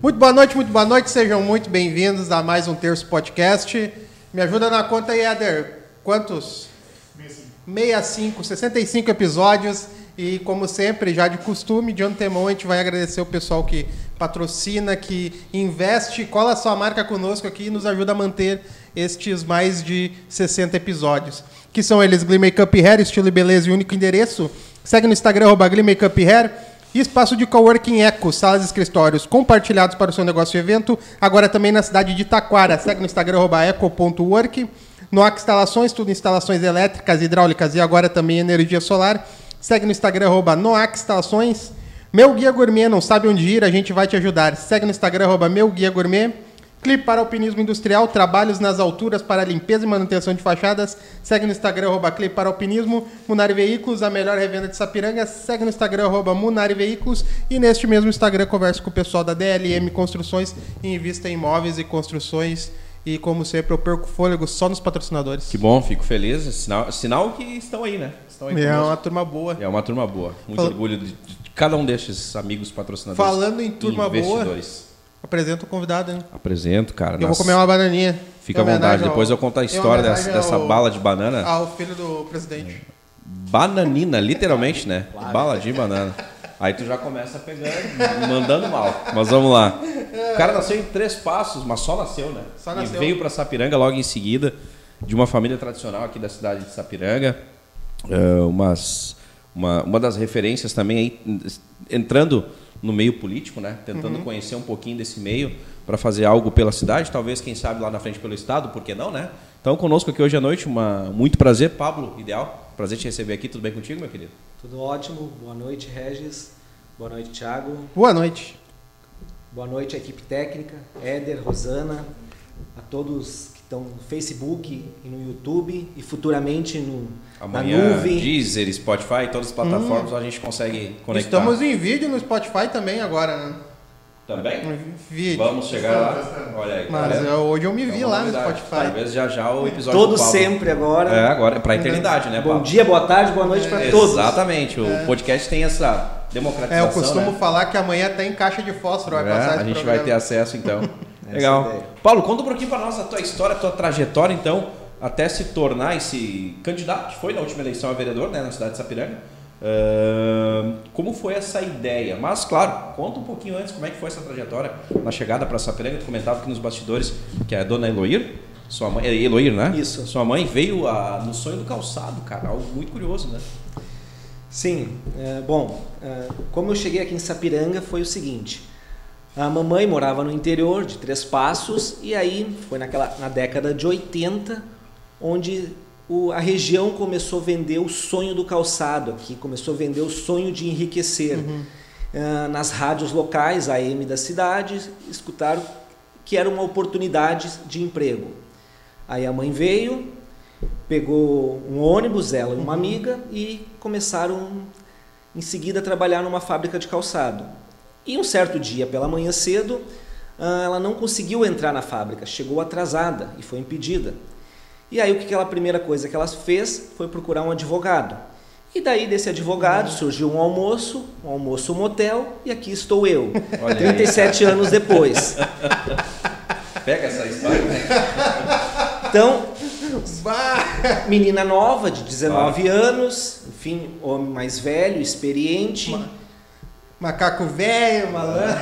Muito boa noite, muito boa noite, sejam muito bem-vindos a mais um Terço Podcast. Me ajuda na conta aí, Eder. Quantos? 65, 65 episódios. E como sempre, já de costume, de antemão, a gente vai agradecer o pessoal que patrocina, que investe, cola sua marca conosco aqui e nos ajuda a manter estes mais de 60 episódios. Que são eles Glee Makeup Hair, estilo e beleza e único endereço. Segue no Instagram, arroba Makeup Hair. Espaço de coworking Eco, salas e escritórios compartilhados para o seu negócio e evento. Agora também na cidade de Taquara. Segue no Instagram, eco.work. Noac Instalações, tudo instalações elétricas, hidráulicas e agora também energia solar. Segue no Instagram, arroba Noac Instalações. Meu Guia Gourmet, não sabe onde ir, a gente vai te ajudar. Segue no Instagram, Meu Guia Gourmet. Clipe para Alpinismo Industrial, trabalhos nas alturas para limpeza e manutenção de fachadas. Segue no Instagram, arroba Clipe para Alpinismo. Munari Veículos, a melhor revenda de Sapiranga. Segue no Instagram, arroba Munari Veículos. E neste mesmo Instagram, converse com o pessoal da DLM Construções e invista em imóveis e construções. E como sempre, eu perco fôlego só nos patrocinadores. Que bom, fico feliz. Sinal, sinal que estão aí, né? Estão aí É conosco. uma turma boa. É uma turma boa. Muito Fal- orgulho de, de cada um destes amigos patrocinadores. Falando em turma investidores. Apresenta o convidado, hein? Apresento, cara. Eu vou nas- comer uma bananinha. Fica à vontade. ao- Depois eu conto a história dessa, homenagem dessa ao- bala de banana. Ao filho do presidente. Bananina, literalmente, né? Bala de banana. Aí tu já começa pegando, mandando mal. Mas vamos lá. O cara nasceu em três passos, mas só nasceu, né? Só E nasceu. veio para Sapiranga logo em seguida, de uma família tradicional aqui da cidade de Sapiranga. É, umas, uma, uma das referências também aí, entrando no meio político, né? Tentando conhecer um pouquinho desse meio para fazer algo pela cidade, talvez, quem sabe, lá na frente pelo estado, por que não, né? Então, conosco aqui hoje à noite, uma, muito prazer, Pablo, ideal. Prazer te receber aqui, tudo bem contigo, meu querido? Tudo ótimo. Boa noite, Regis. Boa noite, Thiago. Boa noite. Boa noite, equipe técnica, Éder, Rosana, a todos que estão no Facebook e no YouTube e futuramente no, Amanhã, na nuvem. Deezer, Spotify, todas as plataformas a gente consegue conectar. Estamos em vídeo no Spotify também agora, né? Também? Vídeo. Vamos chegar lá. Olha aí. Mas galera. eu- hoje eu me É vi uma lá no. Spotify. Talvez já já o episódio Todo sempre agora. É, agora é pra eternidade, né, Bom Pablo? dia, boa tarde, boa noite para todos. Exatamente. O podcast tem essa É, democratização, eu costumo né? falar que amanhã tem caixa de fósforo, vai É, passar a gente programa. vai ter acesso então. Legal. é ideia. Paulo, conta um pouquinho pra nós a tua história, a tua trajetória, então, até se tornar esse candidato que foi na última eleição a vereador, né, na cidade de Sapiranga. Ahn, como foi essa ideia? Mas, claro, conta um pouquinho antes como é que foi essa trajetória na chegada para Sapiranga. Tu comentava aqui nos bastidores que a dona Eloir, sua mãe, é Eloir, né? Isso. Sua mãe veio a- no sonho do calçado, cara, algo muito curioso, né? Sim, é, bom, é, como eu cheguei aqui em Sapiranga foi o seguinte. A mamãe morava no interior de Três Passos e aí foi naquela na década de 80 onde o- a região começou a vender o sonho do calçado aqui, começou a vender o sonho de enriquecer. É, nas rádios locais, AM da cidade, escutaram que era uma oportunidade de emprego. Aí a mãe veio, pegou um ônibus, ela e uma amiga, e começaram em seguida a trabalhar numa fábrica de calçado. E um certo dia, pela manhã cedo, ah, ela não conseguiu entrar na fábrica, chegou atrasada e foi impedida. E aí o que aquela primeira coisa que ela fez foi procurar um advogado. E daí desse advogado surgiu um almoço, um almoço motel, e aqui estou eu, Olha aí. 37 anos depois. Pega essa história, né? Então, menina nova, de 19 anos, enfim, homem mais velho, experiente. Macaco velho, malandro.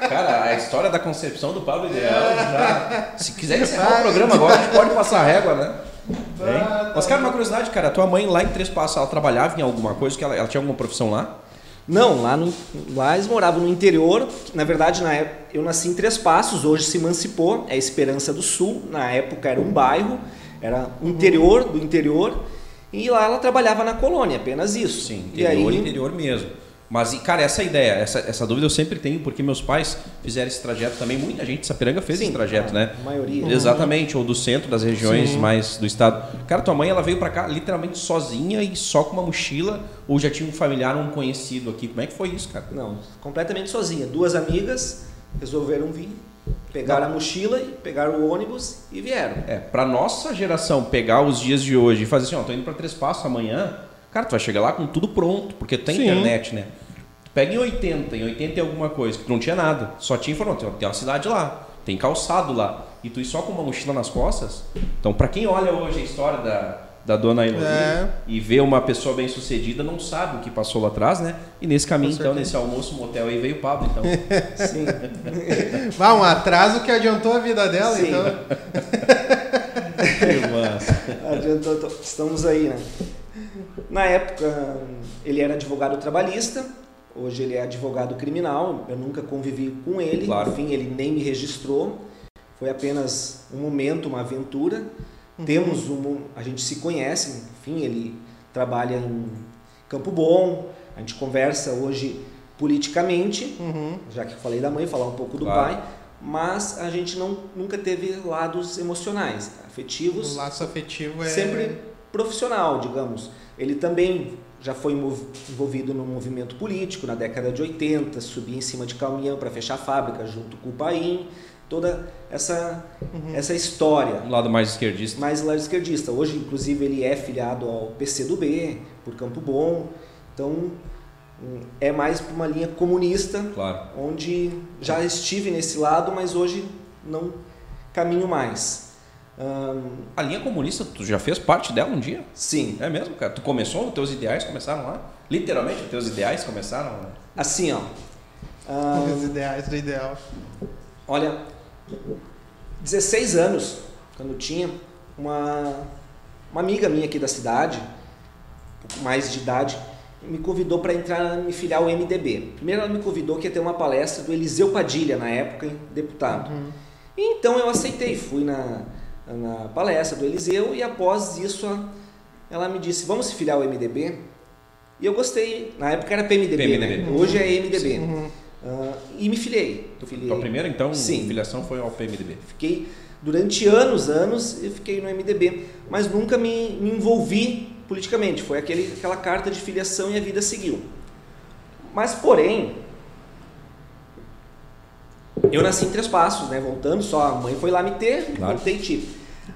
Cara, a história da concepção do Pablo Ideal já. Se quiser encerrar o programa agora, a gente pode passar a régua, né? Hein? Mas, cara, uma curiosidade, cara, a tua mãe lá em Três Passos, ela trabalhava em alguma coisa? Que ela, ela tinha alguma profissão lá? Não, lá, no, lá eles moravam no interior. Na verdade, na época, eu nasci em Três Passos, hoje se emancipou, é Esperança do Sul. Na época era um bairro, era o interior do interior. E lá ela trabalhava na colônia, apenas isso. Sim, e interior, aí, interior mesmo. Mas, e, cara, essa ideia, essa, essa dúvida eu sempre tenho, porque meus pais fizeram esse trajeto também. Muita gente de Sapiranga fez Sim, esse trajeto, a né? maioria. Exatamente, ou do centro das regiões mais do estado. Cara, tua mãe ela veio pra cá literalmente sozinha e só com uma mochila, ou já tinha um familiar, um conhecido aqui? Como é que foi isso, cara? Não, completamente sozinha. Duas amigas resolveram vir, pegaram a mochila, e pegaram o ônibus e vieram. É, pra nossa geração pegar os dias de hoje e fazer assim, ó, tô indo pra Três Passos amanhã, cara, tu vai chegar lá com tudo pronto, porque tem Sim. internet, né? Pega em 80, em 80 e alguma coisa, que não tinha nada. Só tinha informação, tem uma cidade lá, tem calçado lá. E tu ir só com uma mochila nas costas. Então, para quem olha hoje a história da, da dona Eloy é. e vê uma pessoa bem sucedida, não sabe o que passou lá atrás, né? E nesse caminho, então, nesse almoço motel aí veio o Pablo, então. Sim. Vá, um atraso que adiantou a vida dela, Sim. então. que massa. Adiantou, estamos aí, né? Na época, ele era advogado trabalhista, hoje ele é advogado criminal, eu nunca convivi com ele, claro. enfim, ele nem me registrou, foi apenas um momento, uma aventura. Uhum. Temos um, a gente se conhece, enfim, ele trabalha em Campo Bom, a gente conversa hoje politicamente, uhum. já que eu falei da mãe, falar um pouco do claro. pai, mas a gente não, nunca teve lados emocionais, afetivos. O laço afetivo é sempre profissional, digamos. Ele também já foi envolvido no movimento político na década de 80, subia em cima de caminhão para fechar a fábrica junto com o Paim, toda essa uhum. essa história. Um lado mais esquerdista. Mais lado esquerdista. Hoje, inclusive, ele é filiado ao PCdoB, por Campo Bom. Então, é mais para uma linha comunista, claro. onde já estive nesse lado, mas hoje não caminho mais. A linha comunista, tu já fez parte dela um dia? Sim. É mesmo, cara? Tu começou, os teus ideais começaram lá? Literalmente, os teus ideais começaram lá? Assim, ó. os ideais do ideal. Olha, 16 anos, quando tinha, uma, uma amiga minha aqui da cidade, um pouco mais de idade, me convidou para entrar, me filiar ao MDB. Primeiro ela me convidou que ia ter uma palestra do Eliseu Padilha, na época, deputado. Uhum. E então eu aceitei, fui na, na palestra do Eliseu e após isso ela me disse, vamos se filiar ao MDB? E eu gostei, na época era PMDB, PMDB. Né? hoje é MDB. Uhum. Uh, e me filiei. filiei. Tua primeira, então, Sim. filiação foi ao PMDB? Fiquei durante anos, anos, eu fiquei no MDB, mas nunca me, me envolvi politicamente. Foi aquele, aquela carta de filiação e a vida seguiu. Mas, porém, eu nasci em Três Passos, né? Voltando só, a mãe foi lá me ter, claro. voltei tipo.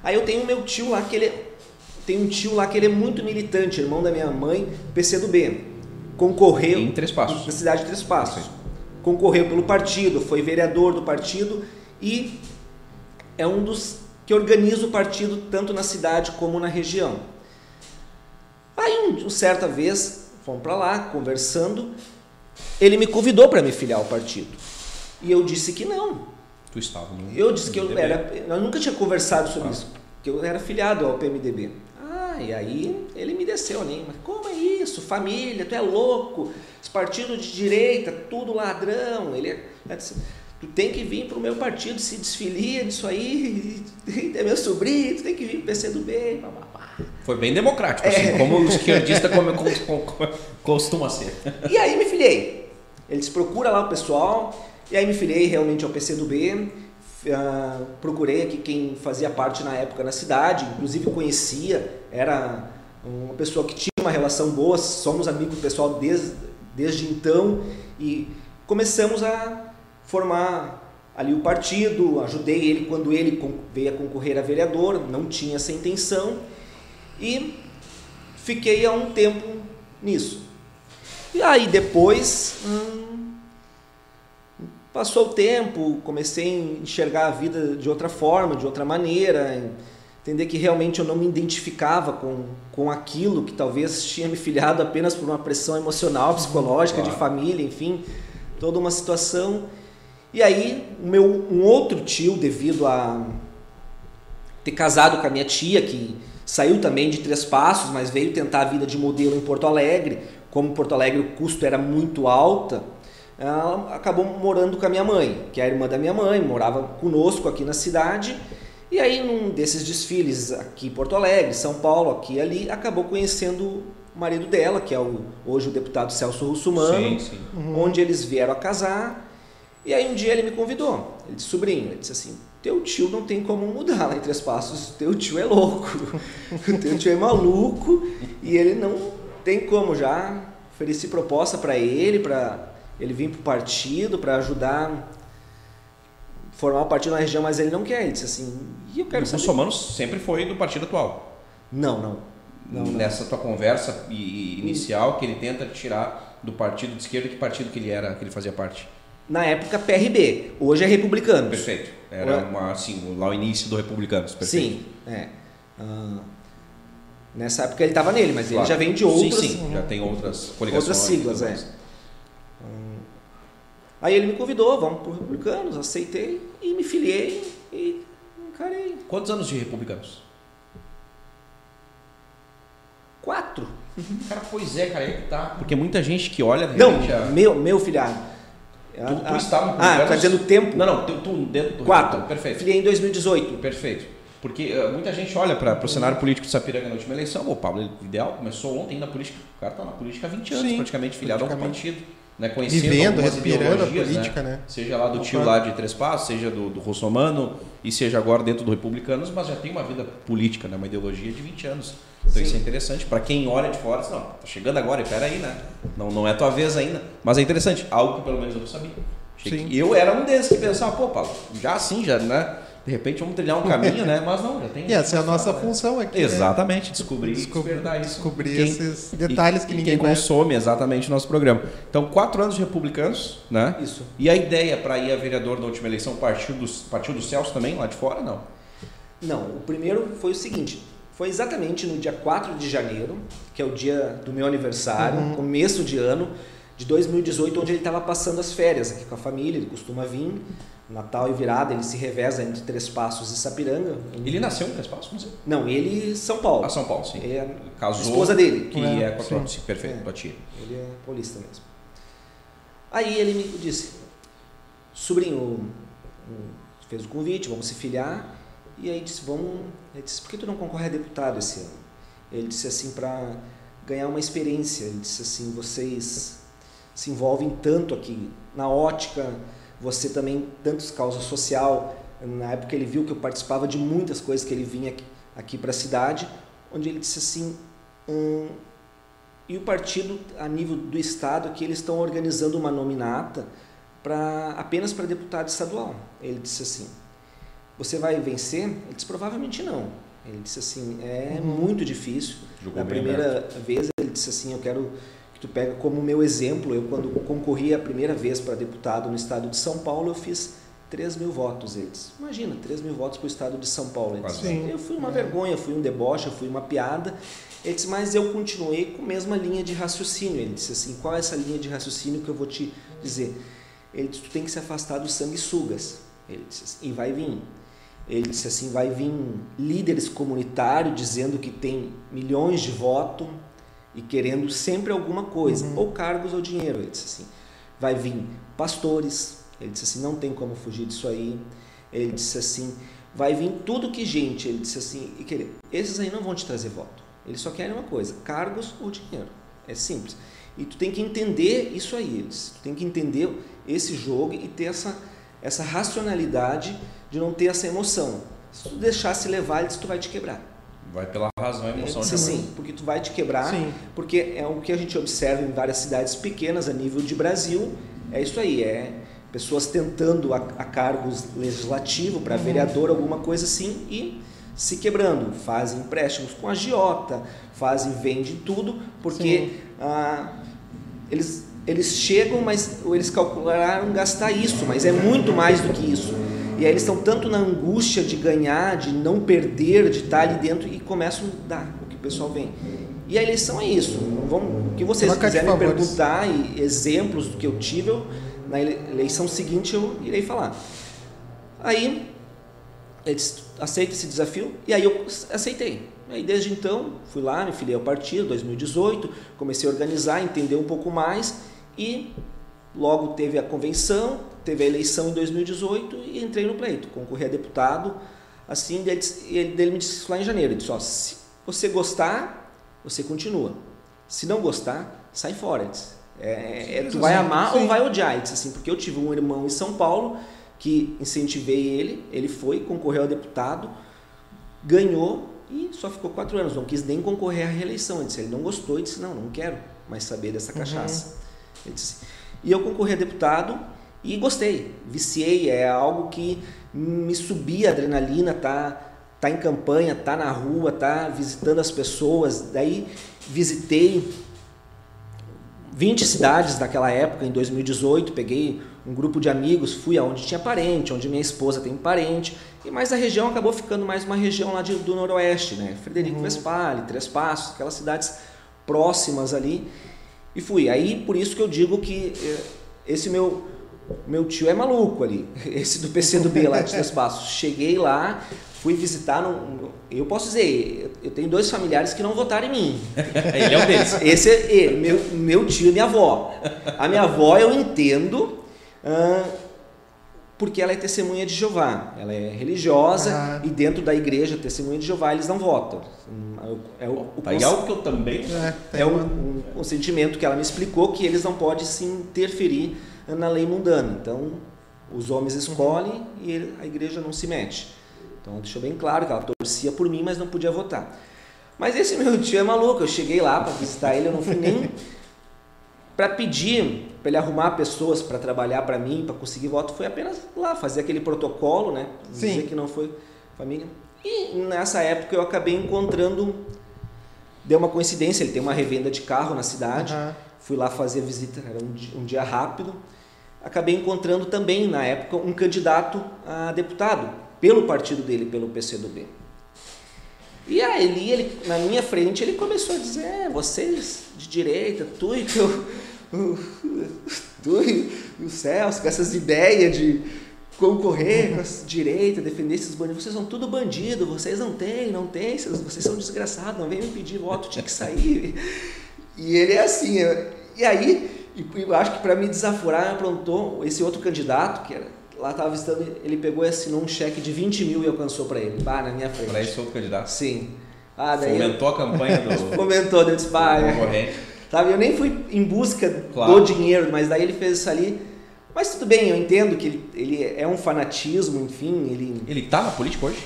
Aí eu tenho meu tio lá que ele tem um tio lá que ele é muito militante, irmão da minha mãe, PCdoB. Concorreu em Três Passos. Na cidade de Três Passos. Sim concorreu pelo partido, foi vereador do partido e é um dos que organiza o partido tanto na cidade como na região. Aí, um, certa vez, fomos para lá, conversando, ele me convidou para me filiar ao partido. E eu disse que não. Tu estava no Eu disse que eu era. Eu nunca tinha conversado sobre ah. isso, que eu era filiado ao PMDB. Ah, e aí ele me desceu nem, mas como é isso? Família, tu é louco? Esse partido de direita, tudo ladrão. Ele é, é tu tem que vir para o meu partido, se desfilia disso aí, é meu sobrinho, tu tem que vir para o PCdoB. Foi bem democrático, assim, é. como o esquerdista como, costuma ser. E aí me filiei. Eles procuram lá o pessoal, e aí me filiei realmente ao PCdoB, uh, procurei aqui quem fazia parte na época na cidade, inclusive conhecia, era uma pessoa que tinha uma relação boa, somos amigos do pessoal desde, desde então e começamos a formar ali o partido, ajudei ele quando ele veio a concorrer a vereador, não tinha essa intenção e fiquei há um tempo nisso. E aí depois hum, passou o tempo, comecei a enxergar a vida de outra forma, de outra maneira, entender que realmente eu não me identificava com, com aquilo que talvez tinha me filiado apenas por uma pressão emocional, psicológica, claro. de família, enfim, toda uma situação. E aí, o meu, um outro tio, devido a ter casado com a minha tia, que saiu também de Três Passos, mas veio tentar a vida de modelo em Porto Alegre, como em Porto Alegre o custo era muito alto, ela acabou morando com a minha mãe, que é a irmã da minha mãe, morava conosco aqui na cidade, e aí, num desses desfiles aqui em Porto Alegre, São Paulo, aqui e ali, acabou conhecendo o marido dela, que é o, hoje o deputado Celso Russumano, sim, sim. Uhum. onde eles vieram a casar. E aí um dia ele me convidou. Ele disse, sobrinho, ele disse assim, teu tio não tem como mudar lá em Três Passos, teu tio é louco, teu tio é maluco e ele não tem como já. Ofereci proposta para ele, para ele vir para o partido, para ajudar formar um partido na região, mas ele não quer. Ele disse assim, e eu quero e o Russomano sempre foi do partido atual? Não, não. não Nessa não. tua conversa inicial, que ele tenta tirar do partido de esquerda, que partido que ele era, que ele fazia parte? Na época, PRB. Hoje é Republicanos. Perfeito. Era uma, assim, lá o início do Republicanos. Perfeito. Sim, é. Uh, nessa época ele estava nele, mas claro. ele já vem de outras. Sim, sim, já tem outras coligações. Outras siglas, é. Aí ele me convidou, vamos para Republicanos, aceitei e me filiei e encarei. Quantos anos de Republicanos? Quatro. Cara, pois é, cara, aí tá. Porque muita gente que olha. Não, a... meu, meu filhado. Tu, tu estava no Ah, tá dizendo tempo? Não, não, tu, tu dentro do Quatro. Perfeito. Filiei em 2018. Perfeito. Porque uh, muita gente olha para o cenário político de Sapiranga na última eleição. O Pablo, ideal, começou ontem na política. O cara está na política há 20 anos, Sim, praticamente filiado ao partido. Né, conhecendo Vivendo, respirando a né? política, né? né? Seja lá do tio lá de Três Passos, seja do, do Russomano e seja agora dentro do Republicanos, mas já tem uma vida política, né? uma ideologia de 20 anos. Então Sim. isso é interessante. Para quem olha de fora, diz, não, tá chegando agora, espera aí, né? Não, não é tua vez ainda. Mas é interessante, algo que pelo menos eu não sabia. Sim. Eu era um desses que pensava, pô, Paulo, já assim, já, né? De repente vamos trilhar um caminho, né? Mas não, já tem. E essa é a nossa né? função aqui. Né? Exatamente, né? descobrir Descobri, despertar isso. Descobrir quem, esses detalhes que ninguém quem consome exatamente o nosso programa. Então, quatro anos de republicanos, né? Isso. E a ideia para ir a vereador na última eleição partiu do, partiu do Celso também, lá de fora, não? Não, o primeiro foi o seguinte. Foi exatamente no dia 4 de janeiro, que é o dia do meu aniversário, uhum. começo de ano de 2018, onde ele estava passando as férias aqui com a família, ele costuma vir Natal e virada, ele se reveza entre Três Passos e Sapiranga. Ele nasceu em Três Passos? Não, não ele São Paulo. Ah, São Paulo, sim. Ele é Casou, esposa dele. Que é, é com a tua, sim, perfeito, é, tua tia. Ele é paulista mesmo. Aí ele me disse, sobrinho, fez o convite, vamos se filiar. E aí disse, vamos... Ele disse, por que tu não concorre a deputado esse ano? Ele disse assim, para ganhar uma experiência. Ele disse assim, vocês se envolvem tanto aqui na ótica você também, tanto causa social, na época ele viu que eu participava de muitas coisas que ele vinha aqui, aqui para a cidade, onde ele disse assim, hum, e o partido a nível do estado que eles estão organizando uma nominata para apenas para deputado estadual. Ele disse assim, você vai vencer? Ele disse provavelmente não. Ele disse assim, é uhum. muito difícil. Na primeira vez ele disse assim, eu quero que tu pega como meu exemplo, eu quando concorri a primeira vez para deputado no estado de São Paulo, eu fiz 3 mil votos, eles. Imagina, 3 mil votos para o estado de São Paulo. Eles. Eu fui uma vergonha, fui um deboche, fui uma piada. Ele disse, mas eu continuei com a mesma linha de raciocínio. Ele disse assim, qual é essa linha de raciocínio que eu vou te dizer? Ele disse, tu tem que se afastar dos sanguessugas. Ele disse assim, e vai vir. Ele disse assim, vai vir líderes comunitários dizendo que tem milhões de votos, e querendo sempre alguma coisa, uhum. ou cargos ou dinheiro. Ele disse assim: vai vir pastores. Ele disse assim: não tem como fugir disso aí. Ele disse assim: vai vir tudo que gente. Ele disse assim: e querer. Esses aí não vão te trazer voto. Eles só querem uma coisa: cargos ou dinheiro. É simples. E tu tem que entender isso aí. Eles. Tu tem que entender esse jogo e ter essa, essa racionalidade de não ter essa emoção. Se tu deixar se levar, ele disse, tu vai te quebrar. Vai pela razão e emoção. Sim, sim, porque tu vai te quebrar, sim. porque é o que a gente observa em várias cidades pequenas a nível de Brasil, é isso aí, é pessoas tentando a, a cargos legislativos para uhum. vereador, alguma coisa assim, e se quebrando, fazem empréstimos com a Giota, fazem, vendem tudo, porque ah, eles, eles chegam, mas eles calcularam gastar isso, mas é muito mais do que isso. E aí eles estão tanto na angústia de ganhar, de não perder, de estar ali dentro e começam a dar o que o pessoal vem. E a eleição é isso. Vamos, o que vocês quiserem me perguntar e exemplos do que eu tive, eu, na eleição seguinte eu irei falar. Aí eles aceitam esse desafio e aí eu aceitei. Aí desde então fui lá, me filiei ao partido, 2018, comecei a organizar, entender um pouco mais e logo teve a convenção, teve a eleição em 2018 e entrei no pleito, concorri a deputado. Assim, ele, ele me disse lá em janeiro, ele disse, ó, se você gostar, você continua. Se não gostar, sai fora. Disse, é, é, tu vai amar sim. ou vai odiar? Ele disse assim, porque eu tive um irmão em São Paulo que incentivei ele, ele foi, concorreu a deputado, ganhou e só ficou quatro anos, não quis nem concorrer à reeleição. Ele disse, ele não gostou, ele disse, não, não quero mais saber dessa uhum. cachaça. Uhum. Ele disse, e eu concorri a deputado e gostei, viciei, é algo que me subia a adrenalina, tá, tá em campanha, tá na rua, tá visitando as pessoas. Daí visitei 20 cidades naquela época, em 2018, peguei um grupo de amigos, fui aonde tinha parente, onde minha esposa tem parente, e mais a região acabou ficando mais uma região lá de, do noroeste, né? Frederico uhum. Vespali, Três Passos, aquelas cidades próximas ali. E fui. Aí por isso que eu digo que eh, esse meu meu tio é maluco ali, esse do PC do B lá de Três Passos. Cheguei lá, fui visitar, eu posso dizer, eu tenho dois familiares que não votaram em mim. ele é um deles. Esse é ele, meu, meu tio e minha avó. A minha avó eu entendo, porque ela é testemunha de Jeová. Ela é religiosa ah. e dentro da igreja, testemunha de Jeová, eles não votam. É o, o, tá é algo que eu também. É, é um, um consentimento que ela me explicou que eles não podem se interferir na lei mundana. Então, os homens escolhem e a igreja não se mete. Então, deixou bem claro que ela torcia por mim, mas não podia votar. Mas esse meu tio é maluco. Eu cheguei lá para visitar ele, eu não fui nem para pedir para ele arrumar pessoas para trabalhar para mim, para conseguir voto, foi apenas lá fazer aquele protocolo, né? Dizer Sim. que não foi família. E nessa época eu acabei encontrando, deu uma coincidência, ele tem uma revenda de carro na cidade. Uhum. Fui lá fazer a visita, era um dia, um dia rápido. Acabei encontrando também, na época, um candidato a deputado, pelo partido dele, pelo PCdoB. E aí, ele, na minha frente, ele começou a dizer: é, vocês de direita, tu e teu tu e o Celso, com essas ideias de concorrer com a direita, defender esses bandidos. Vocês são tudo bandido, vocês não têm, não têm, vocês são desgraçados, não vem me pedir voto, tinha que sair. E ele é assim. E aí, eu acho que para me desaforar, aprontou esse outro candidato, que era, lá estava visitando, ele pegou e assinou um cheque de 20 mil e alcançou para ele, bah, na minha frente. Para esse outro candidato? Sim. Ah, Fomentou eu... a campanha do. Fomentou, eu disse, pá, Sabe? Eu nem fui em busca claro. do dinheiro, mas daí ele fez isso ali. Mas tudo bem, eu entendo que ele, ele é um fanatismo, enfim. Ele ele está na política hoje?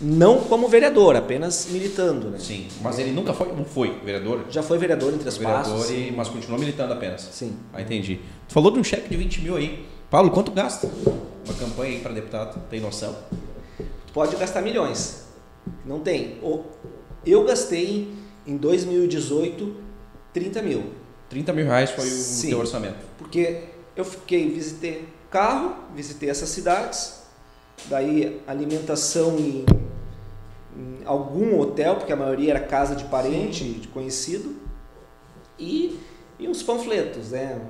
Não como vereador, apenas militando. Né? Sim, mas ele nunca foi, não foi vereador? Já foi vereador em Três vereador. E, mas continuou militando apenas? Sim. Ah, entendi. Tu falou de um cheque de 20 mil aí. Paulo, quanto gasta uma campanha aí para deputado? Tem noção? Pode gastar milhões. Não tem. Eu gastei em 2018 30 mil. 30 mil reais foi Sim, o teu orçamento? Porque eu fiquei, visitei carro, visitei essas cidades, daí alimentação em, em algum hotel, porque a maioria era casa de parente, Sim. de conhecido, e, e uns panfletos, né?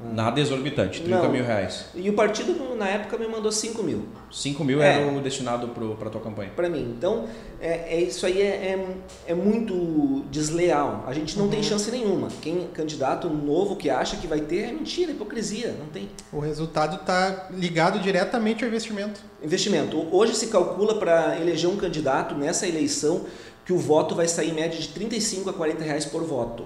Nada exorbitante, 30 Não. mil reais. E o partido, na época, me mandou 5 mil. 5 mil é. era o destinado para a tua campanha? Para mim. Então, é, é isso aí é, é, é, muito desleal. A gente não uhum. tem chance nenhuma. Quem candidato novo que acha que vai ter é mentira, hipocrisia. Não tem. O resultado está ligado diretamente ao investimento. Investimento. Hoje se calcula para eleger um candidato nessa eleição que o voto vai sair em média de 35 a 40 reais por voto.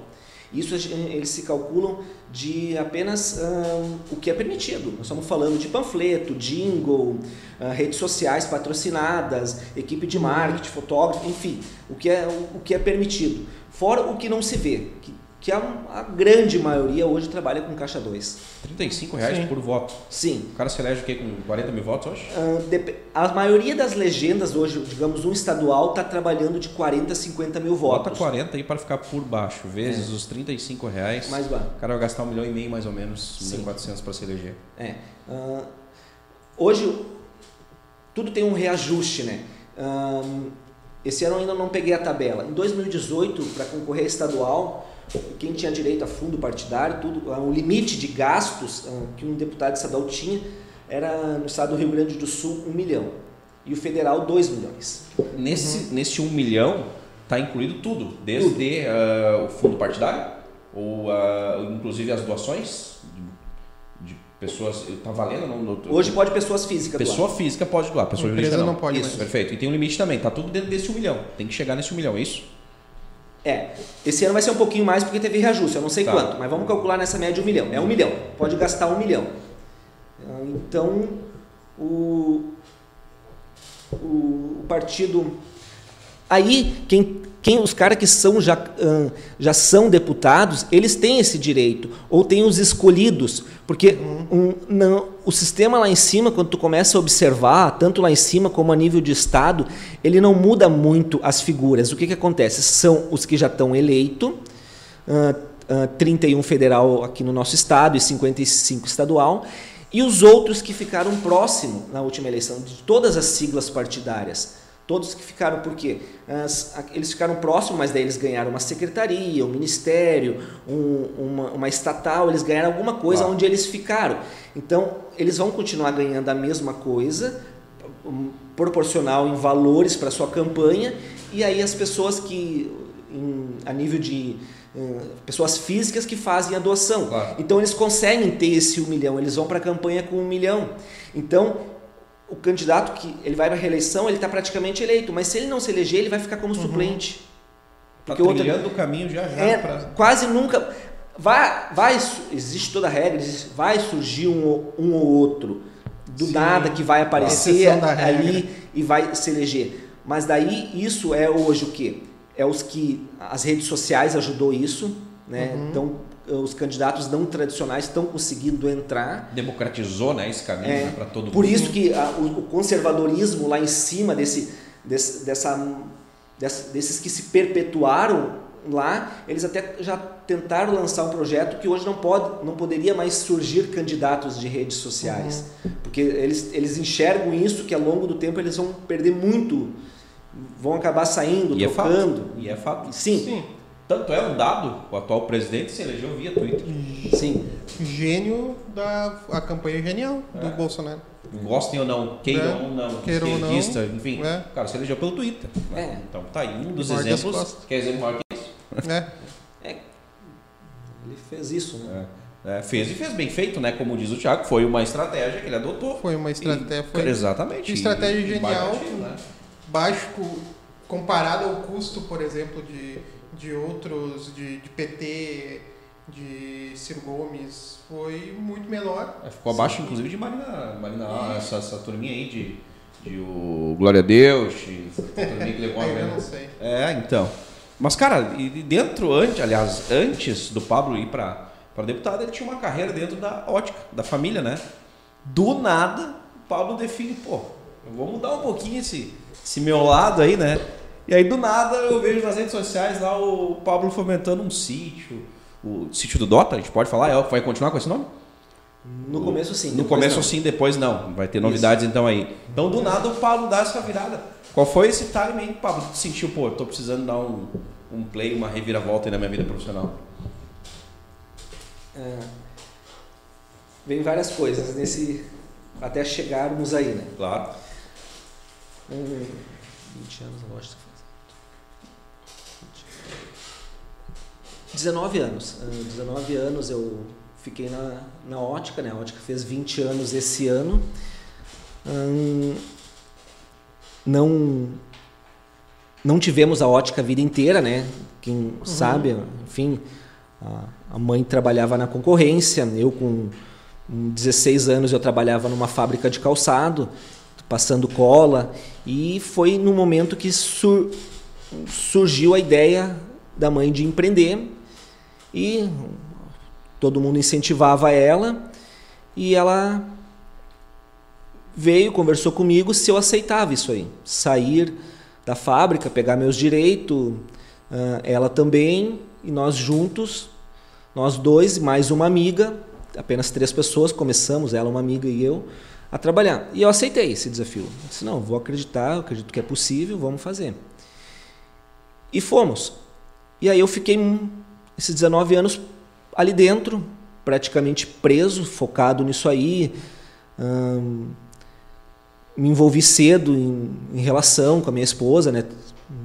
Isso eles se calculam de apenas uh, o que é permitido. Nós estamos falando de panfleto, jingle, uh, redes sociais patrocinadas, equipe de marketing, fotógrafo, enfim, o que é, o, o que é permitido. Fora o que não se vê, que que a, a, grande maioria hoje trabalha com caixa 2. 35 reais Sim. por voto. Sim. O cara se elege o quê? Com 40 mil votos hoje? Uh, a maioria das legendas hoje, digamos, um estadual está trabalhando de 40 a 50 mil votos. Bota 40 aí para ficar por baixo, vezes é. os 35 reais. Mais baixo. O cara vai gastar um milhão e meio mais ou menos, 1.400 para se eleger. É. Uh, hoje tudo tem um reajuste, né? Uh, esse ano eu ainda não peguei a tabela. Em 2018, para concorrer estadual, quem tinha direito a fundo partidário, tudo, o limite de gastos ah, que um deputado estadual tinha era no estado do Rio Grande do Sul um milhão e o federal dois milhões. Nesse, uhum. nesse um milhão está incluído tudo, desde tudo. Uh, o fundo partidário, ou uh, inclusive as doações de, de pessoas. Está valendo? Não, não, Hoje pode pessoas físicas Pessoa doar. física pode doar, pessoa jurídica não. não pode. Isso, perfeito. E tem um limite também, está tudo dentro desse um milhão. Tem que chegar nesse um milhão, é isso? É, esse ano vai ser um pouquinho mais porque teve reajuste, eu não sei tá. quanto, mas vamos calcular nessa média um milhão. É um milhão, pode gastar um milhão. Então, o, o partido. Aí, quem quem os caras que são já, já são deputados, eles têm esse direito, ou têm os escolhidos, porque um, não, o sistema lá em cima, quando tu começa a observar, tanto lá em cima como a nível de Estado, ele não muda muito as figuras. O que, que acontece? São os que já estão eleitos, uh, uh, 31 federal aqui no nosso estado e 55 estadual, e os outros que ficaram próximo na última eleição, de todas as siglas partidárias. Todos que ficaram, por quê? As, eles ficaram próximos, mas daí eles ganharam uma secretaria, um ministério, um, uma, uma, estatal, eles ganharam alguma coisa onde eles ficaram. Então, eles vão continuar ganhando a mesma coisa, um, proporcional em valores para sua campanha, e aí as pessoas que, em, a nível de uh, pessoas físicas que fazem a doação. Claro. Então, eles conseguem ter esse um milhão, eles vão para a campanha com um milhão. Então, o candidato que ele vai para a reeleição, ele está praticamente eleito, mas se ele não se eleger, ele vai ficar como uhum. suplente. Tá Porque outra, o caminho já já. É, pra... Quase nunca. Vai, vai, existe toda a regra, vai surgir um, um ou outro do Sim. nada que vai aparecer ali e vai se eleger. Mas daí isso é hoje o que? É os que as redes sociais ajudou isso, né? Uhum. Então os candidatos não tradicionais estão conseguindo entrar. Democratizou né, esse caminho é, né, para todo por mundo. Por isso que a, o, o, conservadorismo lá em cima desse, desse, dessa, dessa, desses que se perpetuaram lá, eles até já tentaram lançar um projeto que hoje não pode, não poderia mais surgir candidatos de redes sociais, uhum. porque eles, eles enxergam isso que ao longo do tempo eles vão perder muito, vão acabar saindo, e trocando. É fato. E é fato. Sim. Sim. Tanto é um dado, o atual presidente se elegeu via Twitter. Sim. Gênio da a campanha genial do é. Bolsonaro. Gostem ou não, queiram é. ou não, queiram esquerdista, ou não. enfim. É. Cara, se elegeu pelo Twitter. É. Então tá aí um dos exemplos. Quer exemplo maior que isso? É. é. Ele fez isso, né? É. É, fez e fez bem feito, né? Como diz o Thiago, foi uma estratégia que ele adotou. Foi uma estratégia. Foi exatamente. Estratégia e, genial, e né? baixo comparado ao custo, por exemplo, de de outros, de, de PT, de Ciro Gomes, foi muito menor. É, ficou abaixo, Sim. inclusive, de Marina, Marina essa, essa turminha aí de, de o Glória a Deus, turminha que levou a Eu não sei. É, então. Mas, cara, e dentro, antes, aliás, antes do Pablo ir para para deputado, ele tinha uma carreira dentro da ótica, da família, né? Do nada, o Pablo define, pô, eu vou mudar um pouquinho esse, esse meu lado aí, né? E aí do nada eu vejo nas redes sociais lá o Pablo fomentando um sítio. O sítio do Dota, a gente pode falar? É, vai continuar com esse nome? No começo sim. No começo não. sim, depois não. Vai ter novidades Isso. então aí. Então do nada o Pablo dá essa virada. Qual foi esse timing, Pablo? Tu sentiu, pô, tô precisando dar um, um play, uma reviravolta aí na minha vida profissional? É, vem várias coisas nesse. até chegarmos aí, né? Claro. Um, 20 anos, eu acho 19 anos. 19 ah, anos eu fiquei na, na ótica, né? A ótica fez 20 anos esse ano. Hum, não não tivemos a ótica a vida inteira, né? Quem uhum. sabe, enfim, a, a, mãe trabalhava na concorrência, eu com 16 anos eu trabalhava numa fábrica de calçado, passando cola, e foi no momento que sur, surgiu a ideia da mãe de empreender e todo mundo incentivava ela e ela veio, conversou comigo se eu aceitava isso aí. Sair da fábrica, pegar meus direitos, ela também, e nós juntos, nós dois, mais uma amiga, apenas três pessoas, começamos, ela, uma amiga e eu, a trabalhar. E eu aceitei esse desafio. Eu disse, não, vou acreditar, acredito que é possível, vamos fazer. E fomos. E aí eu fiquei esses 19 anos ali dentro, praticamente preso, focado nisso aí. Hum, me envolvi cedo em, em, relação com a minha esposa, né?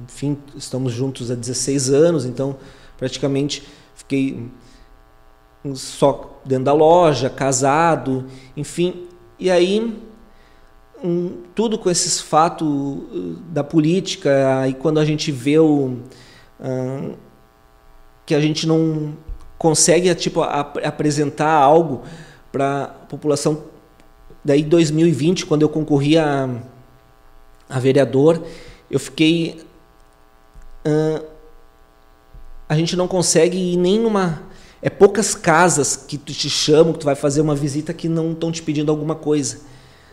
Enfim, estamos juntos há 16 anos, então praticamente fiquei só dentro da loja, casado, enfim. E aí, um, tudo com esses fatos uh, da política, aí quando a gente vê o. que a gente não consegue tipo ap apresentar algo para a população. Daí 2020, quando eu concorri a, a vereador, eu fiquei uh, a gente não consegue ir nem numa é poucas casas que tu te chamam, que tu vai fazer uma visita que não estão te pedindo alguma coisa.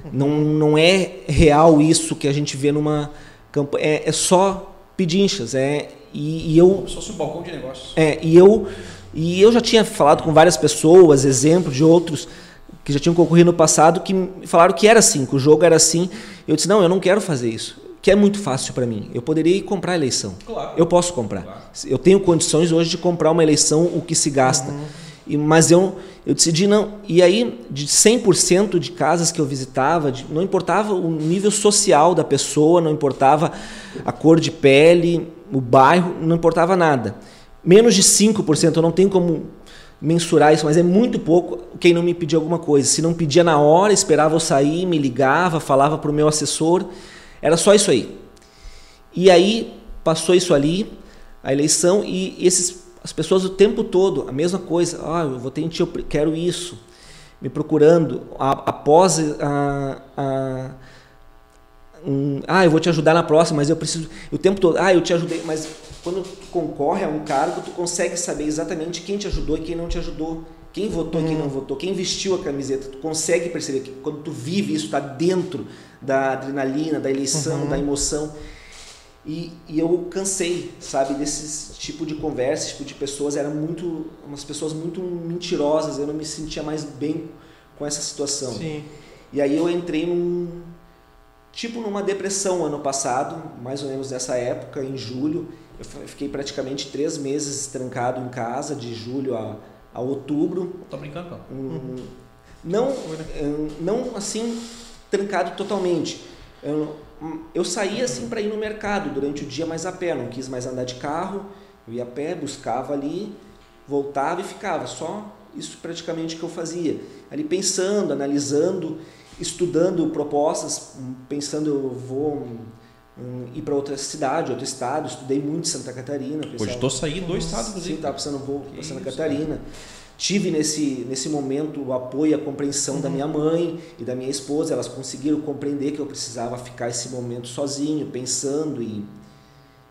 Não, não é real isso que a gente vê numa campanha. É, é só pedinchas. É, e, e eu. Como se fosse um balcão de negócios. É, e eu E eu já tinha falado com várias pessoas, exemplos de outros que já tinham concorrido no passado, que falaram que era assim, que o jogo era assim. Eu disse: não, eu não quero fazer isso que é muito fácil para mim. Eu poderia ir comprar a eleição. Claro. Eu posso comprar. Claro. Eu tenho condições hoje de comprar uma eleição o que se gasta. Uhum. E, mas eu, eu decidi não. E aí, de 100% de casas que eu visitava, de, não importava o nível social da pessoa, não importava a cor de pele, o bairro, não importava nada. Menos de 5%, eu não tenho como mensurar isso, mas é muito pouco quem não me pediu alguma coisa. Se não pedia na hora, esperava eu sair, me ligava, falava para o meu assessor. Era só isso aí. E aí passou isso ali, a eleição, e esses, as pessoas o tempo todo, a mesma coisa. Ah, eu votei em ti, eu quero isso. Me procurando após a, a um, ah, eu vou te ajudar na próxima, mas eu preciso. O tempo todo, ah, eu te ajudei, mas quando tu concorre a um cargo, tu consegue saber exatamente quem te ajudou e quem não te ajudou, quem votou e quem não votou, quem vestiu a camiseta. Tu consegue perceber que quando tu vive isso, está dentro da adrenalina, da eleição, uhum. da emoção. E, e, eu cansei, sabe, desse tipo de conversa, tipo de pessoas, eram muito, umas pessoas muito mentirosas, eu não me sentia mais bem com essa situação. Sim. E aí eu entrei num, tipo numa depressão ano passado, mais ou menos nessa época, em julho, eu fiquei praticamente três meses trancado em casa, de julho a, a outubro. Tô brincando. Um, não, não assim trancado totalmente. Eu, eu saía assim para ir no mercado durante o dia mais a pé, não quis mais andar de carro, eu ia a pé, buscava ali, voltava e ficava. Só isso praticamente que eu fazia. Ali pensando, analisando, estudando propostas, pensando eu vou um, ir para outra cidade, outro estado. Estudei muito em Santa Catarina. Hoje estou saindo do estado, inclusive. Sim, estava pensando vou para Santa isso, Catarina. Tive nesse, nesse momento o apoio e a compreensão uhum. da minha mãe e da minha esposa. Elas conseguiram compreender que eu precisava ficar esse momento sozinho, pensando e,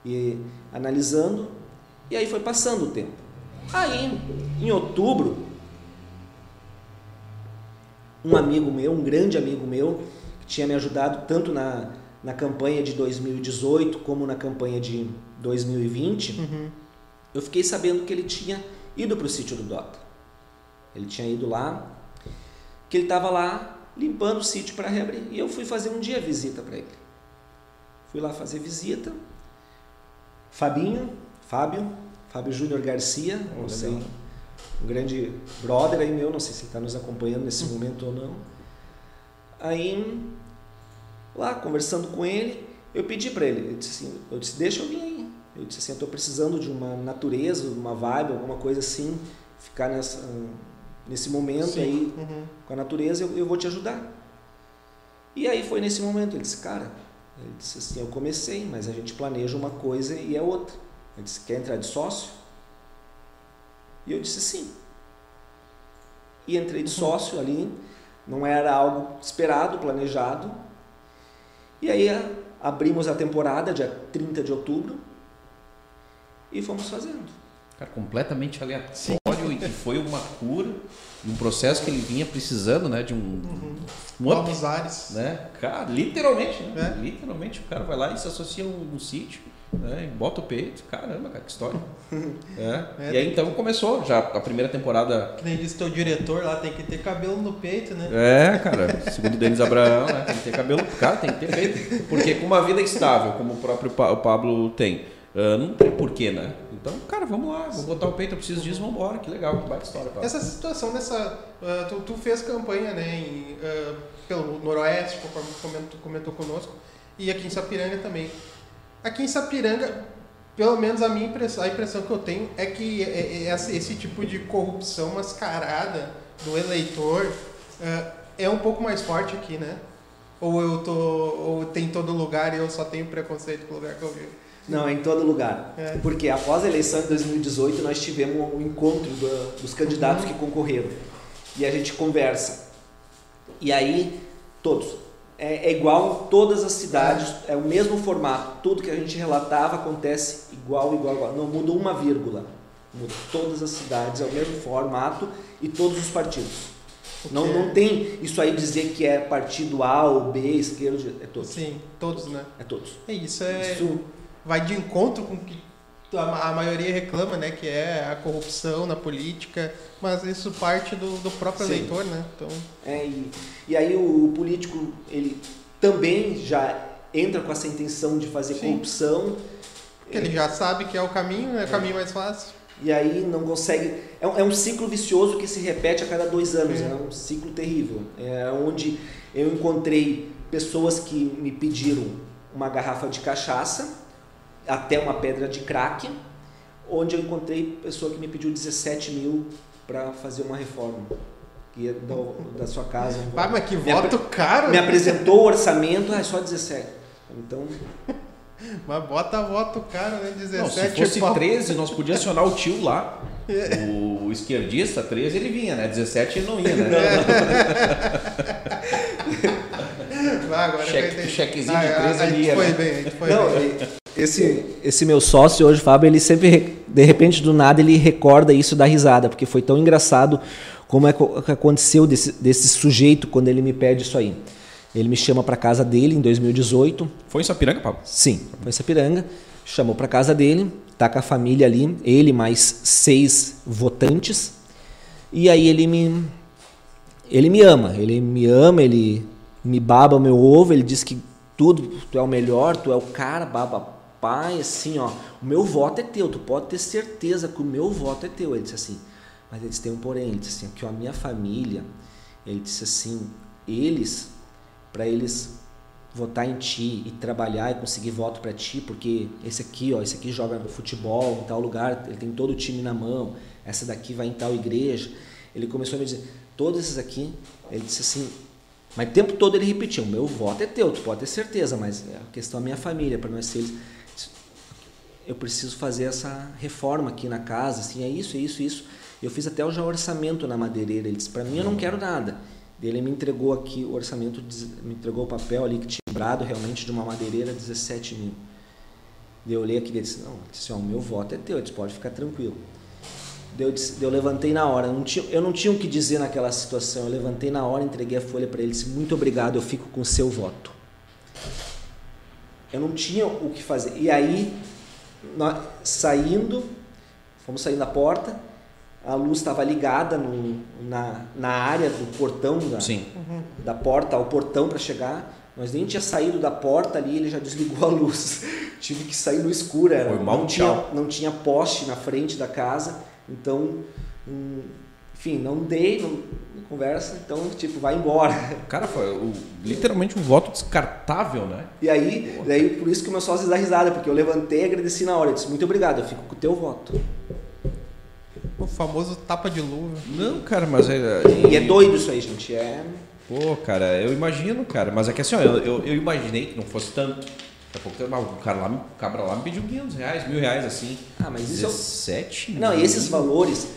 e analisando. E aí foi passando o tempo. Aí, em outubro, um amigo meu, um grande amigo meu, que tinha me ajudado tanto na, na campanha de 2018 como na campanha de 2020, uhum. eu fiquei sabendo que ele tinha ido para o sítio do Dota. Ele tinha ido lá, que ele estava lá limpando o sítio para reabrir. E eu fui fazer um dia visita para ele. Fui lá fazer visita. Fabinho, Fábio, Fábio Júnior Garcia, não sei, um grande brother aí meu, não sei se ele está nos acompanhando nesse momento ou não. Aí, lá conversando com ele, eu pedi para ele, eu disse assim, eu disse, deixa eu vir aí. Eu disse assim, eu estou precisando de uma natureza, uma vibe, alguma coisa assim, ficar nessa nesse momento Sim. aí uhum. com a natureza, eu, eu vou te ajudar. E aí foi nesse momento, ele disse, cara, ele disse assim, eu comecei, mas a gente planeja uma coisa e é outra. Ele disse, quer entrar de sócio? E eu disse sim. E entrei de sócio ali, não era algo esperado, planejado. E aí abrimos a temporada, dia 30 de outubro, e fomos fazendo. Cara, completamente aleatório e que foi uma cura, um processo que ele vinha precisando, né, de um, uhum. um novos ares, né? Cara, literalmente, né? É. Literalmente o cara vai lá e se associa um, um sítio, né, bota o peito. Caramba, cara, que história. é. É, e aí então começou já a primeira temporada. Que nem disse teu diretor lá, tem que ter cabelo no peito, né? É, cara, segundo Denis Abraão, né, tem que ter cabelo, cara, tem que ter peito, porque com uma vida estável, como o próprio Pablo tem, Uh, não tem porquê, né? Então, cara, vamos lá, vou botar o peito, eu preciso disso, vamos embora, que legal, que baita história. Essa situação nessa. Uh, tu, tu, fez campanha né, em, uh, pelo Noroeste, conforme tu comentou, comentou conosco, e aqui em Sapiranga também. Aqui em Sapiranga, pelo menos a minha impressão, a impressão que eu tenho é que é, é esse, esse, tipo de corrupção mascarada do eleitor é um pouco mais forte aqui, né? Ou eu tô. Ou tem todo lugar e eu só tenho preconceito com o lugar que eu vivo. Não, é em todo lugar. É. Porque após a eleição de 2018, nós tivemos um encontro do, dos candidatos uhum. que concorreram. E a gente conversa. E aí, todos. É, é, igual em todas as cidades, é o mesmo formato. Tudo que a gente relatava acontece igual, igual, igual. Não muda uma vírgula. Muda todas as cidades, é o mesmo formato e todos os partidos. Não, não tem isso aí dizer que é partido A ou B, esquerdo, é todos. Sim, todos, né? É todos. É isso, é. Isso vai de encontro com que a, maioria reclama, né, que é a corrupção na política, mas isso parte do, do próprio Sim. eleitor, né? Então... É, e, e aí o, o, político, ele também já entra com essa intenção de fazer Sim. corrupção. Porque ele já sabe que é o caminho, é o caminho mais fácil. E aí não consegue. É um, é um ciclo vicioso que se repete a cada dois anos. É, é um ciclo terrível. É onde eu encontrei pessoas que me pediram uma garrafa de cachaça até uma pedra de crack, onde eu encontrei pessoa que me pediu 17 mil para fazer uma reforma que é do, da sua casa. Ah, mas que voto caro! Me apresentou o orçamento, ah, é só 17. Então. Mas bota voto caro, né? 17 não, Se fosse pau. 13, nós podíamos acionar o tio lá. O esquerdista, 13, ele vinha, né? 17 ele não ia, né? Não. agora Cheque, chequezinho de 13 ah, ele ia. Foi né? bem, a gente foi não, bem. Esse, esse meu sócio hoje, Fábio, ele sempre, de repente, do nada, ele recorda isso da risada, porque foi tão engraçado como é que aconteceu desse, desse sujeito quando ele me pede isso aí. Ele me chama para casa dele em 2018. Foi em Sapiranga, Pablo? Sim, foi em Sapiranga. Chamou para casa dele, tá com a família ali, ele mais seis votantes. E aí ele me ele me ama, ele me ama, ele me baba meu ovo, ele diz que tudo, tu é o melhor, tu é o cara, baba pai, assim, ó, o meu voto é teu, tu pode ter certeza que o meu voto é teu. Ele disse assim, mas eles têm um porém, ele disse assim, que a minha família, ele disse assim, eles, para eles votar em ti e trabalhar e conseguir voto para ti, porque esse aqui, ó, esse aqui joga futebol em tal lugar, ele tem todo o time na mão, essa daqui vai em tal igreja. Ele começou a me dizer, todos esses aqui, ele disse assim, mas o tempo todo ele repetia, o meu voto é teu, tu pode ter certeza, mas é a questão da minha família, para nós seres eu preciso fazer essa reforma aqui na casa, assim, é isso, é isso, é isso. Eu fiz até o já orçamento na madeireira. Ele disse, para mim eu não quero nada. Ele me entregou aqui o orçamento, me entregou o papel ali, que timbrado realmente de uma madeireira, 17 mil. Eu olhei aqui e disse, não, disse, ó, o meu voto é teu, disse, pode ficar tranquilo. Eu, disse, eu levantei na hora, não tinha, eu não tinha o que dizer naquela situação, eu levantei na hora, entreguei a folha para ele, disse, muito obrigado, eu fico com o seu voto. Eu não tinha o que fazer. E aí nós, saindo, fomos saindo da porta, a luz estava ligada no, na, na área do portão da, da porta ao portão para chegar. Nós nem tinha saído da porta ali, ele já desligou a luz. Tive que sair no escuro, era, não, tinha, não tinha poste na frente da casa, então, hum, enfim, não dei, não, conversa, então, tipo, vai embora. Cara, foi o, literalmente um voto descartável, né? E aí, daí, por isso que o meu sócio dá risada, porque eu levantei e agradeci na hora. Eu disse, muito obrigado, eu fico com o teu voto. O famoso tapa de luva. Não, cara, mas é. E é doido isso aí, gente. É. Pô, cara, eu imagino, cara. Mas é que assim, ó, eu, eu, eu imaginei que não fosse tanto. Daqui a pouco o cara lá, o cabra lá me pediu 500 reais, mil reais assim. Ah, mas isso. 17 é... Não, e esses valores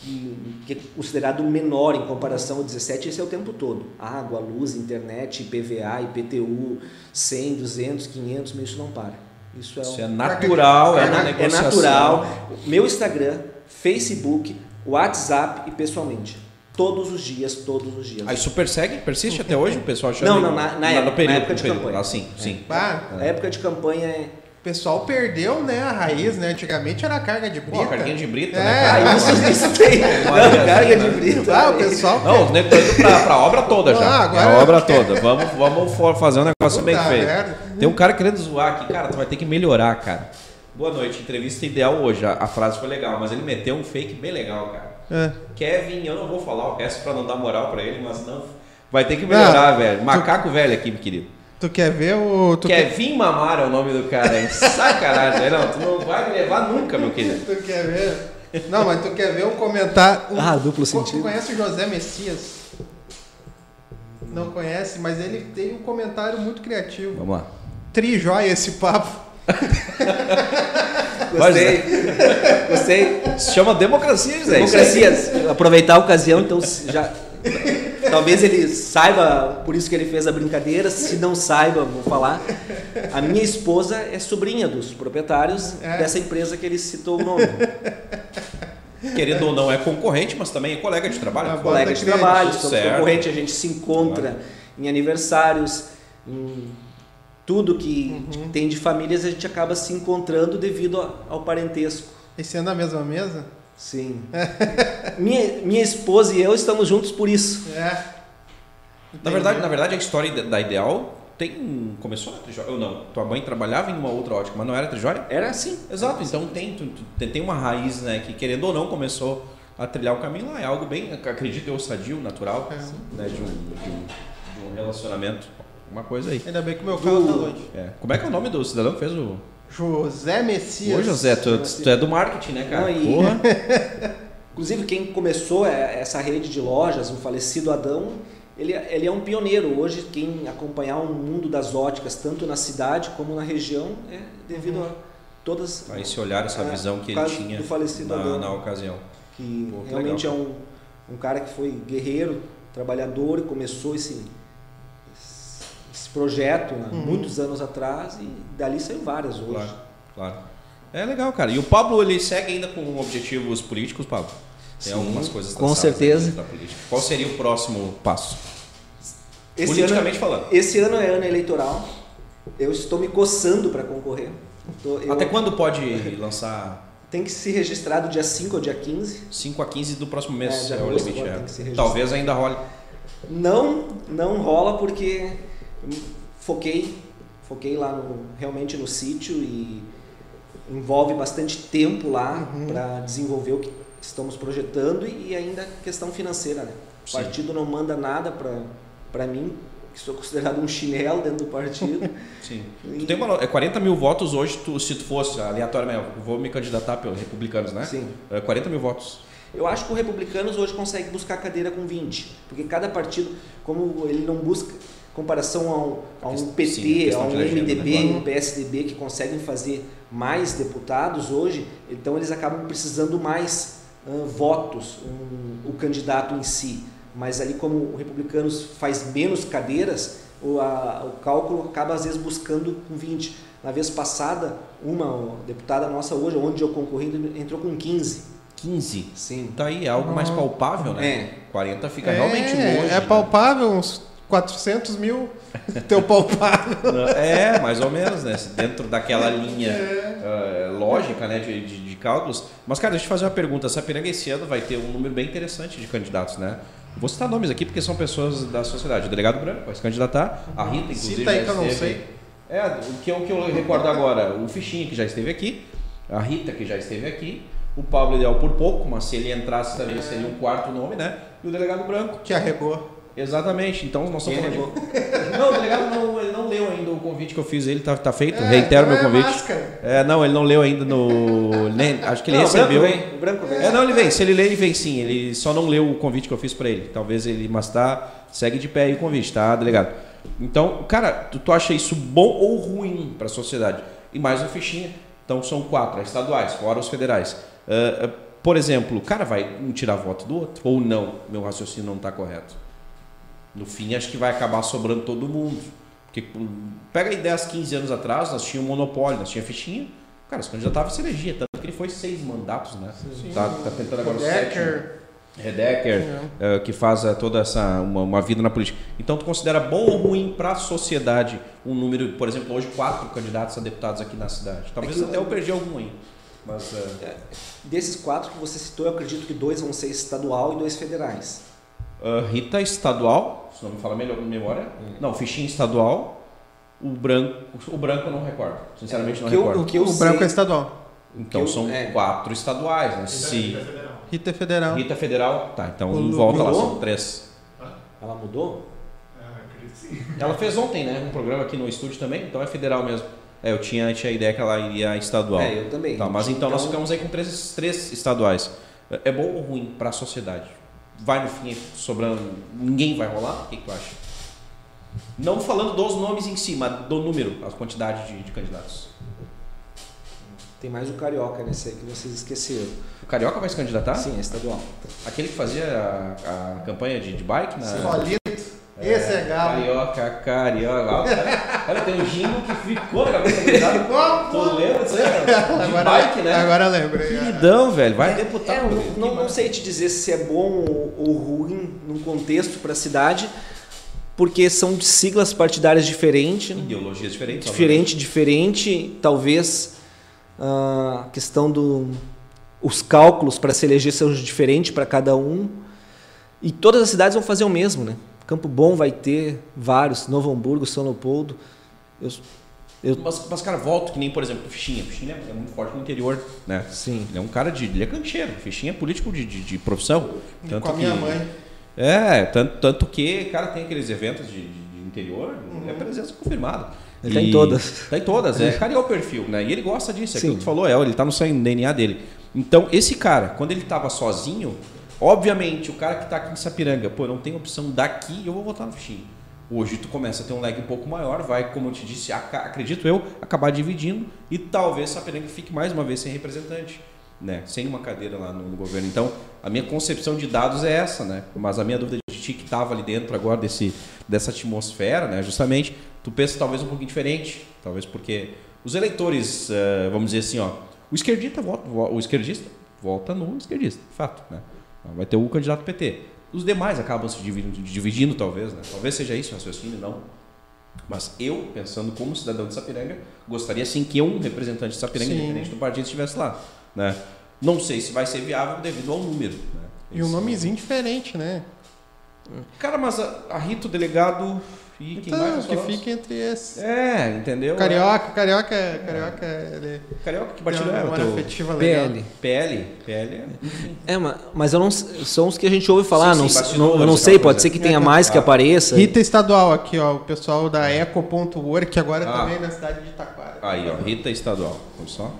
que, que, é considerado menor em comparação ao 17, esse é o tempo todo. Água, luz, internet, IPVA, IPTU, 100, 200, 500, mas isso não para. Isso é, isso um... é natural, é, é, na, é natural. Meu Instagram, Facebook, WhatsApp e pessoalmente. Todos os dias, todos os dias. Aí isso persegue? Persiste até hoje? O pessoal chama Não, não, na, na, época, período, na época de campanha. Ah, sim, sim. Ah, na época de campanha é o pessoal perdeu, né, a raiz, né? Antigamente era carga de brita. Pô, carguinha de brita, é, né? Ah, isso, isso tem. Não, carga de brita. Ah, o pessoal... Não, os negros estão indo pra, pra obra toda já. Ah, agora... A obra toda. Vamos, vamos fazer um negócio Puta bem feito. Merda. Tem um cara querendo zoar aqui. Cara, tu vai ter que melhorar, cara. Boa noite, entrevista ideal hoje. A, a frase foi legal, mas ele meteu um fake bem legal, cara. É. Kevin, eu não vou falar o resto pra não dar moral pra ele, mas não... Vai ter que melhorar, ah, velho. Macaco tu... velho aqui, meu querido. Tu quer ver o. Tu quer vir mamar é o nome do cara, hein? Sacanagem. Não, tu não vai me levar nunca, meu querido. tu quer ver? Não, mas tu quer ver o comentário. Ah, duplo sentido. Tu conhece o José Messias? Não conhece, mas ele tem um comentário muito criativo. Vamos lá. Trijóia esse papo. Gostei. Gostei. Se chama democracia, José. Democracia. Aproveitar a ocasião, então já Talvez ele saiba, por isso que ele fez a brincadeira. Se não saiba, vou falar. A minha esposa é sobrinha dos proprietários é. dessa empresa que ele citou o nome. Querendo ou não, é concorrente, mas também é colega de trabalho. É colega de trabalho, somos concorrente, a gente se encontra em aniversários, em tudo que uhum. tem de famílias a gente acaba se encontrando devido ao parentesco. E sendo a mesma mesa? Sim. minha, minha esposa e eu estamos juntos por isso. É. Na verdade, na verdade, a história da Ideal tem começou na Trijóia ou não? Tua mãe trabalhava em uma outra ótica, mas não era Trijóia? Era assim. Exato. Então tem tem uma raiz, né, que querendo ou não começou a trilhar o caminho lá. É algo bem, acredito eu, sadio, natural, é. né, de um, de, um, de um relacionamento, uma coisa aí. Ainda bem que o meu carro tá longe. É. Como é que é o nome do cidadão que fez o José Messias. Ô, José, tu, tu é do marketing, né, cara? Não, Porra. Inclusive, quem começou é, essa rede de lojas, o falecido Adão, ele, ele é um pioneiro. Hoje, quem acompanhar o mundo das óticas, tanto na cidade como na região, é devido uhum. a todas. A esse olhar, essa é, visão que ele tinha do falecido na, Adão, na ocasião. Que Pô, que realmente legal. é um, um cara que foi guerreiro, trabalhador e começou esse, projeto né, uhum. muitos anos atrás e dali saiu várias hoje. Claro, claro. É legal, cara. E o Pablo, ele segue ainda com objetivos políticos, Pablo? Tem Sim, algumas coisas Com certeza. Qual seria o próximo passo? Esse Politicamente ano, falando. Esse ano é ano eleitoral. Eu estou me coçando para concorrer. Eu... Até quando pode lançar? Tem que se registrar do dia 5 ao dia 15. 5 a 15 do próximo mês é, é o limite. É. Talvez ainda role. Não, não rola porque foquei, foquei lá no, realmente no sítio e envolve bastante tempo lá uhum. para desenvolver o que estamos projetando e ainda questão financeira, né? O partido não manda nada para mim, que sou considerado um chinelo dentro do partido. Sim. E... Tu tem uma, é 40 mil votos hoje, tu, se tu fosse aleatoriamente, vou me candidatar pelos republicanos, né? Sim. É 40 mil votos. Eu acho que o republicanos hoje consegue buscar cadeira com 20, porque cada partido, como ele não busca, comparação a um, a um PT, Sim, a um MDB, né? um PSDB que conseguem fazer mais deputados hoje, então eles acabam precisando mais uh, votos, um, o candidato em si. Mas ali como o Republicanos faz menos cadeiras, o, a, o cálculo acaba às vezes buscando com 20. Na vez passada, uma deputada nossa hoje, onde eu concorri, entrou com 15. 15? Sim. Tá aí, é algo mais palpável, né? É. 40 fica é, realmente longe. É palpável, uns 400 mil teu palpável. É, mais ou menos, né? Dentro daquela linha é. uh, lógica né? De, de, de, cálculos. Mas, cara, deixa eu te fazer uma pergunta. A Sapiranga esse ano vai ter um número bem interessante de candidatos, né? Vou citar nomes aqui porque são pessoas da sociedade. O delegado Branco vai se candidatar. A Rita, inclusive. Cita aí que eu não sei. É, o que, o que eu recordo agora, o Fichinha, que já esteve aqui. A Rita, que já esteve aqui. O Pablo Ideal por pouco, mas se ele entrasse também seria um quarto nome, né? E o delegado Branco. Que arregou. Exatamente, então nós estamos falando de... Não, o delegado não, ele não leu ainda o convite que eu fiz, ele tá, tá feito, é, reitero meu então é convite. É, não, ele não leu ainda no. Nem, acho que ele não, recebeu. O branco vem, o branco vem. É, não, ele vem. Se ele lê, ele vem sim. Ele só não leu o convite que eu fiz para ele. Talvez ele, mas tá. Segue de pé aí o convite, tá, delegado? Então, cara, tu, tu acha isso bom ou ruim para a sociedade? E mais uma fichinha. Então são quatro, estaduais, fora os federais. Uh, uh, por exemplo, o cara vai um tirar voto do outro? Ou não? Meu raciocínio não está correto. No fim, acho que vai acabar sobrando todo mundo. Porque pega aí 10, 15 anos atrás, nós tínhamos monopólio, nós tínhamos fichinha. Cara, se candidatava a se elegia, tanto que ele foi seis mandatos, né? Sim. Tá, tá tentando agora Redecker. o Redecker, uh, que faz uh, toda essa uma, uma, vida na política. Então, tu considera bom ou ruim para a sociedade um número, por exemplo, hoje quatro candidatos a deputados aqui na cidade? Talvez é até eu perdi algum aí. Mas, uh... Desses quatro que você citou, eu acredito que dois vão ser estadual e dois federais. Uh, Rita estadual, se não me fala melhor memória. Hum. Não, fichinha estadual. O branco, o branco eu não recordo. Sinceramente, não que recordo. o, que o sei... branco é estadual. Então são é. quatro estaduais, né? Se... Rita é federal. Rita é federal. Tá, então o volta mudou? lá, são três. Ela mudou? Ah. Ela fez ontem, né? Um programa aqui no estúdio também, então é federal mesmo. É, eu tinha, tinha a ideia que ela iria estadual. É, eu também. Tá, mas então, então nós ficamos aí com três, três estaduais. É, é bom ou ruim para a sociedade? Vai no fim sobrando, ninguém vai rolar? O que, que tu acha? Não falando dos nomes em si, mas do número, a quantidade de, de candidatos. Tem mais o Carioca nesse aí que vocês esqueceram. O Carioca vai se candidatar? Sim, é estadual. Aquele que fazia a, a campanha de, de bike? Na... Sim, Esse é galo. Carioca, carioca. Cara, tem um jingle que ficou na cabeça do Tu lembra disso aí? De bike, né? Agora eu lembro. Queridão, velho. Vai deputar. É, não, não, não sei te dizer se é bom ou ruim num contexto para a cidade, porque são siglas partidárias diferentes. Ideologias diferentes. Diferente, diferente. Talvez a questão do os cálculos para se eleger são diferentes para cada um. E todas as cidades vão fazer o mesmo, né? Campo Bom vai ter vários, Novo Hamburgo, São Leopoldo. Eu, eu... Mas, mas, cara, volto que nem, por exemplo, o Fichinha. O Fichinha é muito forte no interior, né? Sim. Ele é um cara de... Ele é cancheiro. O Fichinha é político de, de, de profissão. Tanto Com a minha que, mãe. É, tanto, tanto que, cara, tem aqueles eventos de, de interior, uhum. é presença confirmada. Ele está em todas. Está em todas, é. Cara, é o perfil, né? E ele gosta disso, é aquilo que tu falou, é, ele está no DNA dele. Então, esse cara, quando ele estava sozinho, obviamente, o cara que está aqui em Sapiranga, pô, não tem opção daqui, eu vou votar no fichinho. Hoje tu começa a ter um lag um pouco maior, vai, como eu te disse, acredito eu, acabar dividindo e talvez Sapiranga fique mais uma vez sem representante né? Sem uma cadeira lá no, no, governo. Então, a minha concepção de dados é essa, né? Mas a minha dúvida de ti que estava ali dentro agora desse, dessa atmosfera, né? Justamente, tu pensa talvez um pouquinho diferente, talvez porque os eleitores, uh, vamos dizer assim, ó, o esquerdista vota, o esquerdista vota no esquerdista, fato, né? Vai ter o candidato PT. Os demais acabam se dividindo, dividindo talvez, né? Talvez seja isso o raciocínio, não. Mas eu, pensando como cidadão de Sapiranga, gostaria sim que um representante de Sapiranga, sim. independente do partido, estivesse lá. Né? Não sei se vai ser viável devido ao número. Né? E um nomezinho diferente, né? Cara, mas a, a Rito Delegado e quem então, mais que fica entre esses. É, entendeu? Carioca, carioca, é, carioca, ele, carioca que partido é? Uma afetiva PL. PL, PL. É, mas eu não são os que a gente ouve falar, sim, sim, não, não, eu não sei, pode ser que tenha mais que apareça. Rita Estadual aqui, ó, o pessoal da eco.org, que agora ah. também é na cidade de Itaquara. Aí, ó, Rita Estadual, vamos só.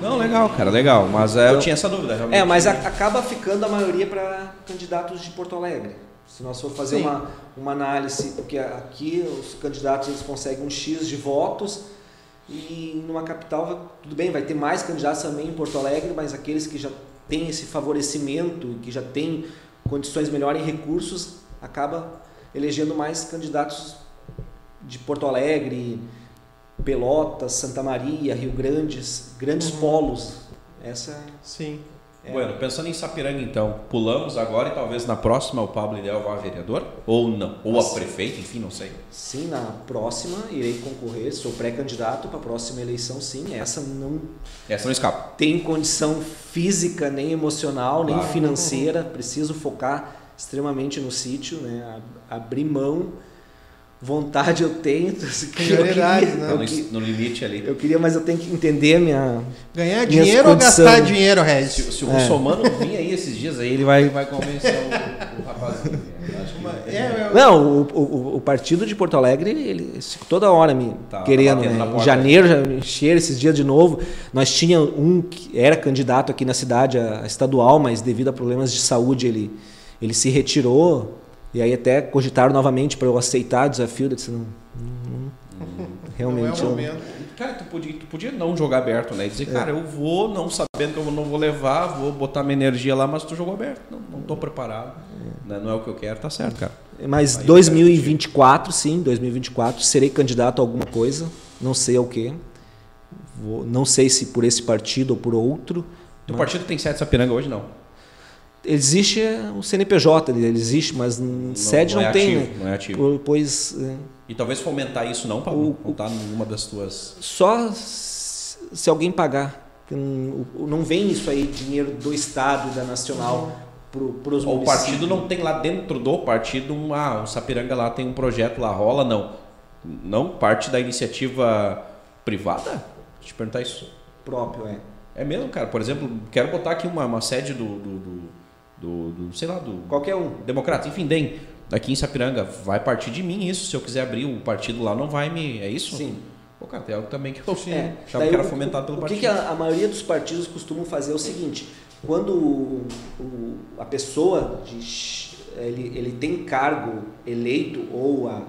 Não, legal, cara, legal. Mas é, eu tinha essa dúvida, realmente. É, mas a, acaba ficando a maioria para candidatos de Porto Alegre. Se nós for fazer uma, uma análise, porque aqui os candidatos eles conseguem um X de votos e numa capital, tudo bem, vai ter mais candidatos também em Porto Alegre, mas aqueles que já têm esse favorecimento, que já têm condições melhores em recursos, acaba elegendo mais candidatos de Porto Alegre, Pelotas, Santa Maria, Rio Grandes, grandes uhum. polos. Essa Sim. É. Bueno, pensando em Sapiranga então, pulamos agora e talvez na próxima o Pablo Ideal vá a vereador? Ou não? Ou a prefeito, enfim, não sei. Sim, na próxima irei concorrer, sou pré-candidato para a próxima eleição, sim. Essa não. Essa não escapa. Tem condição física, nem emocional, claro. nem financeira. Preciso focar extremamente no sítio, né? Abrir mão vontade eu tenho. Prioridade, né? no, no, limite ali. Eu queria, mas eu tenho que entender minha. Ganhar dinheiro ou gastar dinheiro, Regis? Se, se o é. muçulmano vir aí esses dias aí, ele vai, vai convencer o, o rapazinho. É, é, Não, o, o, o, partido de Porto Alegre, ele toda hora me tá, querendo. Tá né? Em janeiro já me encher esses dias de novo. Nós tínhamos um que era candidato aqui na cidade, a estadual, mas devido a problemas de saúde ele, ele se retirou. E aí até cogitaram novamente para eu aceitar o desafio. Eu disse, não, não, realmente não é Cara, tu podia, tu podia não jogar aberto, né? E dizer, é. cara, eu vou, não sabendo que eu não vou levar, vou botar minha energia lá, mas tu jogou aberto. Não, não tô preparado. É. Né? Não é o que eu quero, tá certo, cara. Mas aí 2024, sim, 2024, serei candidato a alguma coisa, não sei ao que. não sei se por esse partido ou por outro. O mas... partido tem sede Sapiranga hoje, não? Existe o CNPJ, ele existe, mas não, sede não, não é tem, ativo, né? Não é ativo. Pois, é. E talvez fomentar isso não, para não estar numa das tuas... Só se alguém pagar. Não vem isso aí, dinheiro do Estado da Nacional para os O partido não tem lá dentro do partido, um, ah, o Sapiranga lá tem um projeto lá, rola, não. Não parte da iniciativa privada? Deixa eu te perguntar isso. Próprio, é. É mesmo, cara. Por exemplo, quero botar aqui uma, uma sede do, do, do do, do, sei lá, do qualquer um, democrata, enfim, DEM, aqui em Sapiranga, vai partir de mim isso, se eu quiser abrir o partido lá, não vai me, é isso? Sim. Pô, cara, tem algo também que eu é. achava que era fomentado pelo o partido. O que, a, a, maioria dos partidos costumam fazer é o seguinte, quando o, o, a pessoa, de, ele, ele tem cargo eleito ou a,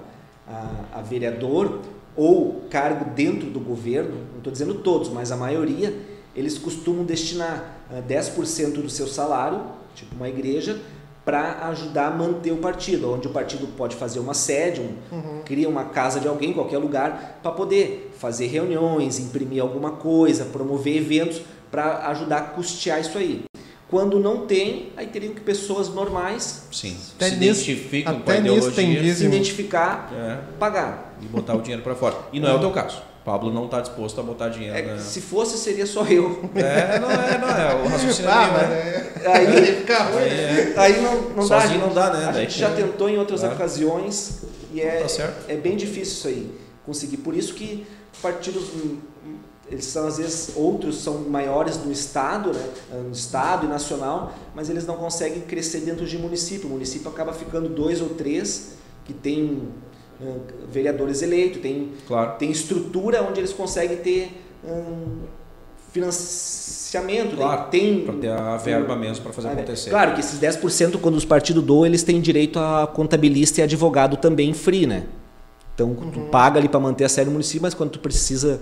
a, a vereador, ou cargo dentro do governo, não estou dizendo todos, mas a maioria, eles costumam destinar uh, ah, 10% do seu salário tipo uma igreja, para ajudar a manter o partido, onde o partido pode fazer uma sede, um, uhum. cria uma casa de alguém, qualquer lugar, para poder fazer reuniões, imprimir alguma coisa, promover eventos, para ajudar a custear isso aí. Quando não tem, aí teriam que pessoas normais Sim. Até se nisso- identificam com a ideologia se identificar, é, pagar. e botar o dinheiro para fora. E não é o teu caso. Pablo não está disposto a botar dinheiro. É, né? Se fosse, seria só eu. É, não é, não é. O raciocínio Ah, é mas né? é, Aí- aí fica ruim. Aí né? é. Aí não, não dá. Sozinho não dá, né? A Daí gente já tem- tentou em outras Claro. ocasiões e é, Tá certo. é bem difícil isso aí conseguir. Por isso que partidos hum, hum, eles são às vezes outros são maiores no estado, né? No estado e nacional, mas eles não conseguem crescer dentro de município. O município acaba ficando dois ou três que tem hum, vereadores eleitos, tem Claro. tem estrutura onde eles conseguem ter hum, financiamento, Claro, né? tem Para ter a verba mesmo para fazer né? acontecer. Claro que esses 10%, quando os partidos doam, eles têm direito a contabilista e advogado também free, né? Então, tu paga ali para manter a série no município, mas quando tu precisa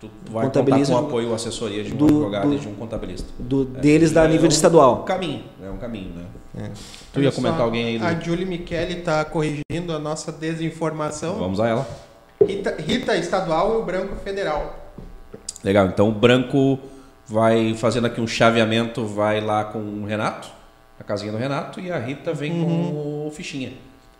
Tu tu vai contar Contabiliza com o do- apoio, assessoria de um do- advogado do- e de um contabilista. do, É, deles da é nível um de estadual. caminho, é um caminho, né? É. Tu ia comentar só, alguém aí? A do- Julie Michele está corrigindo a nossa desinformação. Vamos a ela. Rita, Rita estadual e o branco federal. Legal, então o branco vai fazendo aqui um chaveamento, vai lá com o Renato, a casinha do Renato, e a Rita vem com o Fichinha.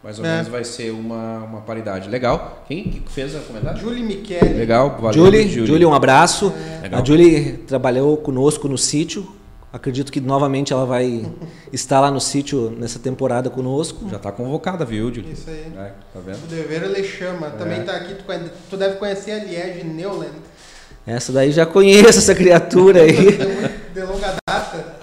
Mais ou É. menos vai ser uma, uma paridade. Legal. Quem que fez o comentário? Julie Michele. Legal, valeu. Julie, Julie, um abraço. Legal. A Julie trabalhou conosco no sítio. Acredito que novamente ela vai estar lá no sítio nessa temporada conosco. Já está convocada, viu, Julie? Isso aí. É, tá vendo? O dever ele chama. Também tá aqui, tu, tu deve conhecer a Liege Neuland. Essa daí já conheço essa criatura aí. De, longa data.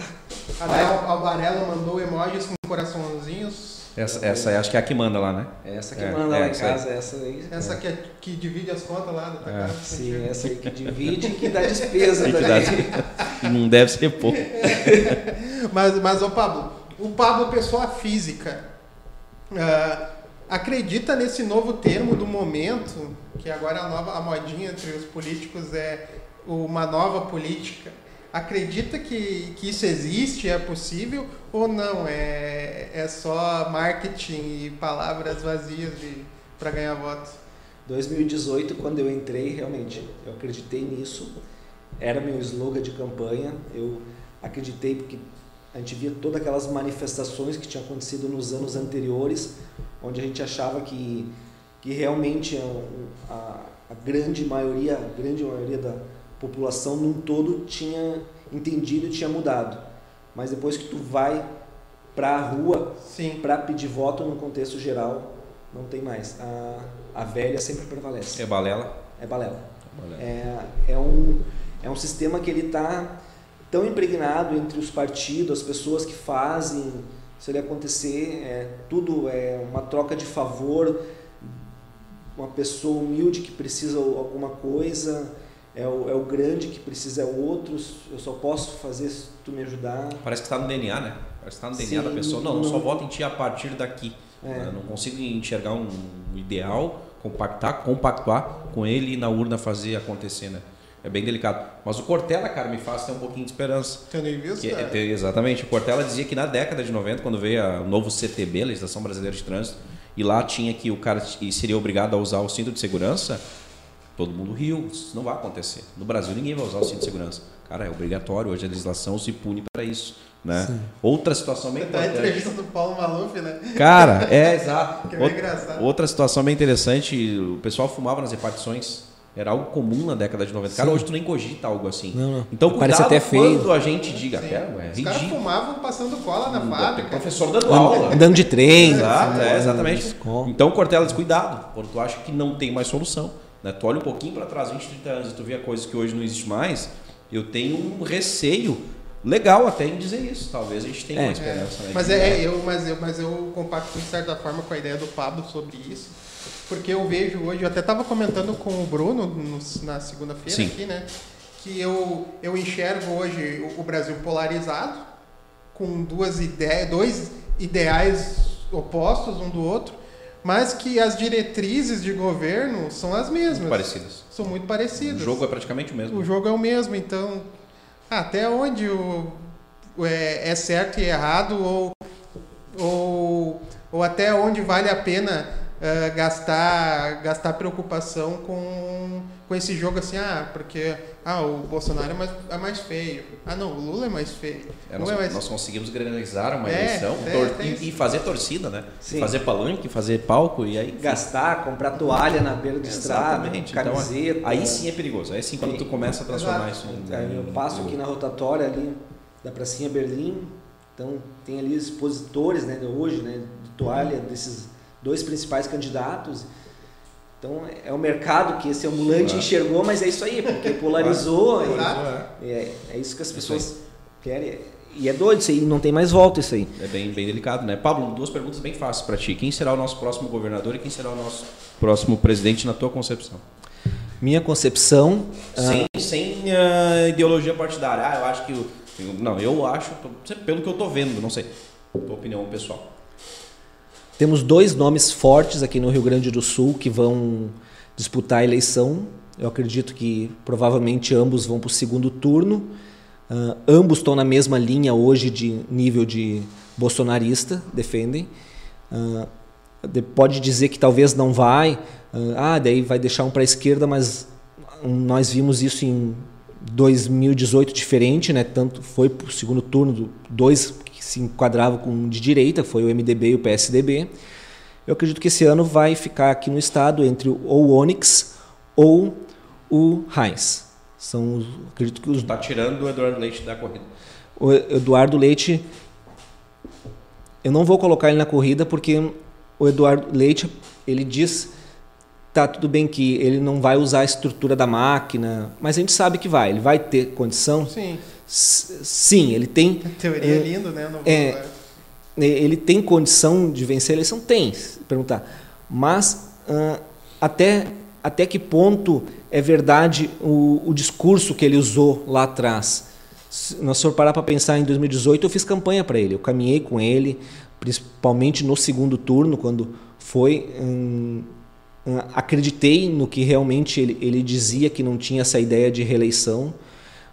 A Del Alvarelo mandou emojis com coraçãozinhos. Essa, essa é, acho que é a que manda lá, né? Essa que É, manda é, lá em essa aí. casa, essa aí. Essa que, é- que divide as contas lá da tua É. casa. Sim, essa aí que divide e que dá despesa Que também. dá- Não deve ser pouco. Mas, mas ô Pablo, o Pablo, pessoa física, ah, acredita nesse novo termo do momento, que agora a nova a modinha entre os políticos é uma nova política. Acredita que, que isso existe, é possível ou não? É, é só marketing e palavras vazias para ganhar voto? 2018, quando eu entrei, realmente, eu acreditei nisso. Era meu slogan de campanha. Eu acreditei porque a gente via todas aquelas manifestações que tinham acontecido nos anos anteriores, onde a gente achava que, que realmente a, a, a grande maioria, a grande maioria da população num todo tinha entendido e tinha mudado. Mas depois que tu vai para a rua Sim. para pedir voto no contexto geral, não tem mais. A, a velha sempre prevalece. É balela. É balela. Balela. É, é, um, é um sistema que ele está tão impregnado entre os partidos, as pessoas que fazem isso ele acontecer, é, tudo é uma troca de favor, uma pessoa humilde que precisa alguma coisa, é o, é o grande que precisa é o outro, eu só posso fazer se tu me ajudar. Parece que está no DNA, né? Parece que está no DNA Sim, da pessoa. Não, não- só voto em ti a partir daqui. É. né? Não consigo enxergar um ideal, compactar, compactuar com ele e na urna fazer acontecer, né? É bem delicado. Mas o Cortella, cara, me faz ter um pouquinho de esperança. Tendo em vista. Que é- tem- exatamente. O Cortella dizia que na década de 90, quando veio a- o novo CTB, Legislação Brasileira de Trânsito, e lá tinha que o cara seria obrigado a usar o cinto de segurança, todo mundo riu. Isso não vai acontecer. No Brasil ninguém vai usar o cinto de segurança. Cara, é obrigatório. Hoje a legislação se pune para isso. Né? Outra situação bem Tá a importante. entrevista do Paulo Maluf, né? Cara, é exato. Que é bem engraçado. Outra situação bem interessante, o pessoal fumava nas repartições. Era algo comum na década de 90. Cara, hoje tu nem cogita algo assim. Não, não. Então, Parece cuidado até feio. quando a gente diga, Sim. "Pera, é Os caras fumavam passando cola na Tem fábrica. professor dando aula. Andando de trem. Exato, é, voando, exatamente. Então, Cortella, descuidado. Quando tu acha que não tem mais solução. Né? Tu olha um pouquinho para trás, 20, 30 anos, e tu vê a coisa que hoje não existe mais, eu tenho um receio legal até em dizer isso. Talvez a gente tenha É. uma esperança. né? Mas é, é, eu, mas eu, mas eu compacto de certa forma com a ideia do Pablo sobre isso, porque eu vejo hoje, eu até estava comentando com o Bruno no- na segunda-feira aqui, né, que eu, eu enxergo hoje o, o Brasil polarizado, com duas ideias, dois ideais opostos um do outro, mas que as diretrizes de governo são as mesmas, Parecidas. são muito O parecidas. jogo é praticamente o mesmo. O jogo é o mesmo, então até onde o, o é, é certo e errado ou, ou, ou até onde vale a pena eh, gastar, gastar preocupação com, com esse jogo assim, ah, porque ah, o Bolsonaro é mais, é mais feio. Ah, não, o Lula é mais feio. É, nós, é mais... nós, conseguimos granalizar uma É, eleição é, tor- tem e, e fazer torcida, né? Sim. Fazer palanque, fazer palco e aí. Gastar, comprar toalha na beira de estrada. Então, camiseta. aí sim é perigoso. Aí sim, quando Sim. tu começa a transformar Exato. isso em. Aí eu passo aqui na rotatória ali da pracinha Berlim, então tem ali expositores né, de hoje, né, de toalha desses dois principais candidatos. Então é o mercado que esse ambulante Claro. enxergou, mas é isso aí, porque polarizou. e- Exato. é, é isso que as Isso pessoas querem. E é doido isso aí, não tem mais volta isso aí. É bem, bem delicado, né? Pablo, duas perguntas bem fáceis para ti. Quem será o nosso próximo governador e quem será o nosso próximo presidente na tua concepção? Minha concepção. Sem, sem ah, ideologia partidária. Ah, eu acho que. eu- não, eu acho, pelo que eu tô vendo, não sei. Tua opinião pessoal. Temos dois nomes fortes aqui no Rio Grande do Sul que vão disputar a eleição. Eu acredito que provavelmente ambos vão para o segundo turno. Ah, ambos estão na mesma linha hoje de nível de bolsonarista, defendem. De- pode dizer que talvez não vai, ah, daí vai deixar um para a esquerda, mas nós vimos isso em 2018 diferente, né? Tanto foi para o segundo turno, do- dois que se enquadravam com um de direita, foi o MDB e o PSDB. Eu acredito que esse ano vai ficar aqui no estado entre o- ou o Onyx ou o Heinz. São, os- acredito que os Tá tirando o Eduardo Leite da corrida. o Eduardo Leite, eu não vou colocar ele na corrida porque o Eduardo Leite, ele diz, tá tudo bem que ele não vai usar a estrutura da máquina, mas a gente sabe que vai, ele vai ter condição. Sim, Sim, ele tem, a teoria é, É, linda, né? Não vou- é. ele tem condição de vencer a eleição, tem, perguntar. Mas ah, até até que ponto é verdade o, o discurso que ele usou lá atrás? Se nós for parar para pensar em 2018, eu fiz campanha para ele, eu caminhei com ele, principalmente no segundo turno, quando foi. hum, acreditei no que realmente ele, ele dizia que não tinha essa ideia de reeleição.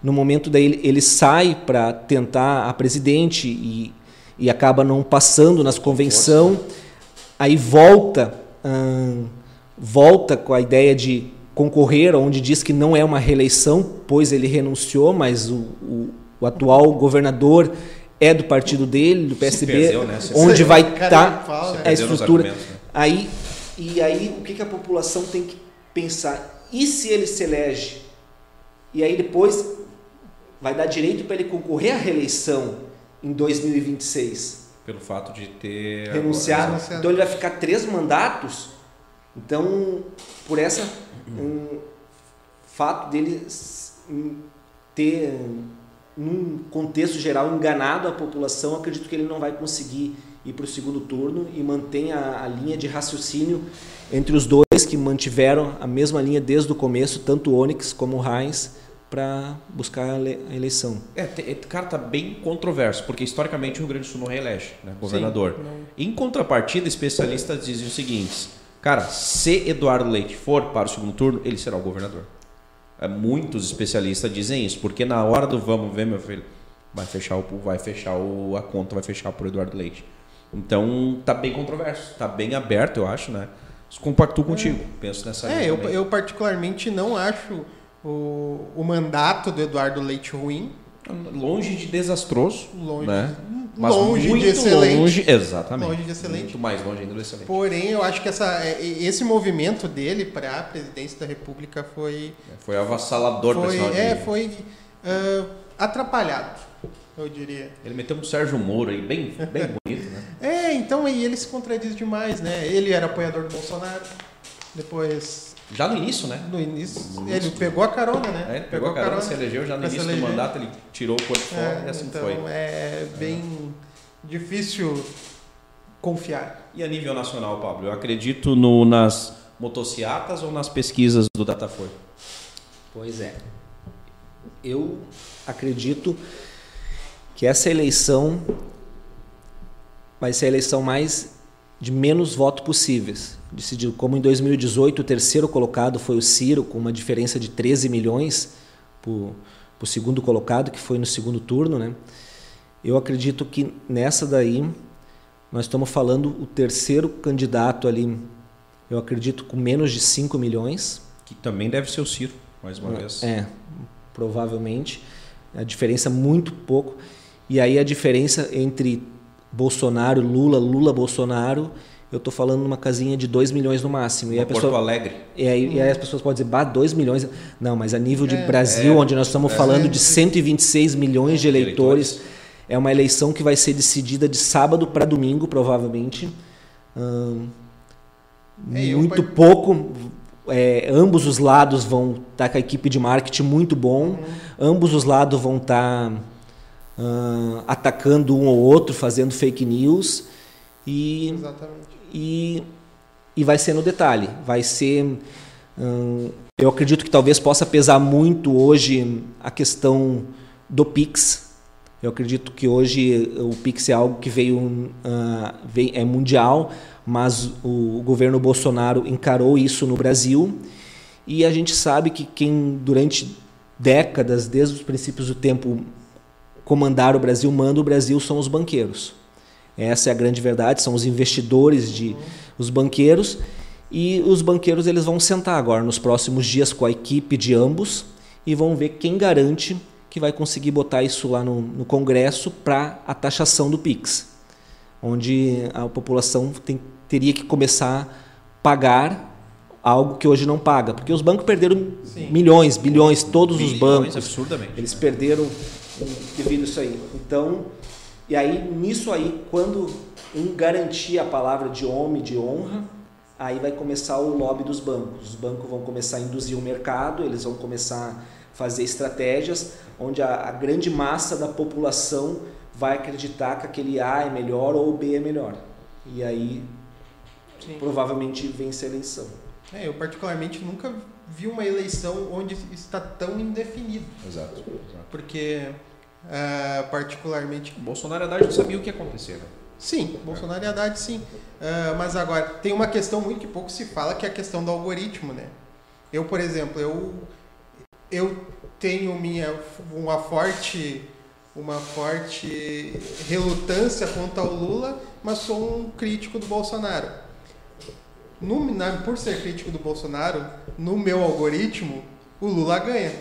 No momento daí ele, ele sai para tentar a presidente e, e acaba não passando nas convenção, aí volta hum, volta com a ideia de concorrer, onde diz que não é uma reeleição, pois ele renunciou, mas o, o, o atual governador é do partido dele, do PSB, perdeu, né? Onde vai estar né? a nos estrutura. né? Aí, e aí, o que, que a população tem que pensar? E se ele se elege? E aí depois vai dar direito para ele concorrer à reeleição em 2026? Pelo fato de ter. renunciar. renunciar. Então ele vai ficar três mandatos. Então, por essa um, fato dele um, ter, num contexto geral, enganado a população, acredito que ele não vai conseguir ir para o segundo turno e mantém a, a linha de raciocínio entre os dois que mantiveram a mesma linha desde o começo, tanto o Onyx como o Heinz, para buscar a ele- a eleição. É, é, cara, tá bem controverso, porque historicamente o Rio Grande do Sul não reelege, né, governador. Sim, não. Em contrapartida, especialistas dizem o seguinte: cara, se Eduardo Leite for para o segundo turno, ele será o governador. É, muitos especialistas dizem isso, porque na hora do vamos ver, meu filho, vai fechar o, vai fechar o, a conta, vai fechar por Eduardo Leite. Então tá bem controverso, tá bem aberto, eu acho, né? Compactuo contigo, penso nessa É, eu, eu particularmente não acho o, o mandato do Eduardo Leite ruim, Longe de desastroso, longe, né? Mas longe muito de excelente. Longe, exatamente. Longe de excelente. Muito mais longe ainda do excelente. Porém, eu acho que essa, é, esse movimento dele para a presidência da República foi, Foi avassalador foi, é, foi ah, atrapalhado, eu diria. Ele meteu um Sérgio Moro aí, bem, bem bonito, né? É, então aí ele se contradiz demais, né? Ele era apoiador do Bolsonaro, depois Já no início, né? no início, No ele início. pegou a carona, né? É, ele pegou a carona, se elegeu já no início do mandato, ele tirou o corpo fora É, e assim então foi. é bem difícil confiar. E a nível nacional, Pablo, eu acredito no, nas motociatas ou nas pesquisas do Datafolha? Pois é. Eu acredito que essa eleição vai ser a eleição mais de menos votos possíveis. Decidido como em 2018 o terceiro colocado foi o Ciro com uma diferença de 13 milhões para o segundo colocado que foi no segundo turno, né? Eu acredito que nessa daí nós estamos falando o terceiro candidato ali, eu acredito com menos de 5 milhões Que também deve ser o Ciro, mais uma é, vez. É, provavelmente. A diferença é muito pouco. E aí a diferença entre Bolsonaro, Lula, Lula, Bolsonaro, eu estou falando numa casinha de 2 milhões no máximo. E a pessoa, Porto Alegre. E aí, e aí, as pessoas podem dizer, bah, 2 milhões. Não, mas a nível de é, Brasil, é, onde nós estamos é, falando de 126 milhões de eleitores, eleitores, é uma eleição que vai ser decidida de sábado para domingo, provavelmente. Hum, muito pouco é, ambos os lados vão estar tá com a equipe de marketing muito bom, uhum. ambos os lados vão estar tá, uh, atacando um ou outro, fazendo fake news e, e, e vai ser no detalhe, vai ser uh, eu acredito que talvez possa pesar muito hoje a questão do Pix. Eu acredito que hoje o Pix é algo que veio, uh, vem, é mundial, mas o governo Bolsonaro encarou isso no Brasil. E a gente sabe que quem durante décadas, desde os princípios do tempo, comandar o Brasil, manda o Brasil são os banqueiros. Essa é a grande verdade, são os investidores de os banqueiros e os banqueiros eles vão sentar agora nos próximos dias com a equipe de ambos e vão ver quem garante que vai conseguir botar isso lá no, no Congresso para a taxação do PIX onde a população tem, teria que começar a pagar algo que hoje não paga, porque os bancos perderam Sim. milhões, bilhões, todos bilhões, os bancos, absurdamente. Eles perderam devido a isso aí. Então, e aí nisso aí, quando um garantir a palavra de homem, de honra, aí vai começar o lobby dos bancos. Os bancos vão começar a induzir o mercado, eles vão começar a fazer estratégias onde a, a grande massa da população vai acreditar que aquele A é melhor ou o B é melhor. E aí Sim. provavelmente vence a eleição. É, eu particularmente nunca vi uma eleição onde está tão indefinido. Exato. exato. Porque uh, particularmente. O Bolsonaro e Haddad não sabia o que ia acontecer. Né? Sim, Bolsonaro e Haddad sim. Uh, mas agora, tem uma questão muito que pouco se fala, que é a questão do algoritmo, né? Eu, por exemplo, eu, eu tenho minha, uma forte uma forte relutância contra o Lula, mas sou um crítico do Bolsonaro. No, na, por ser crítico do Bolsonaro, no meu algoritmo, o Lula ganha.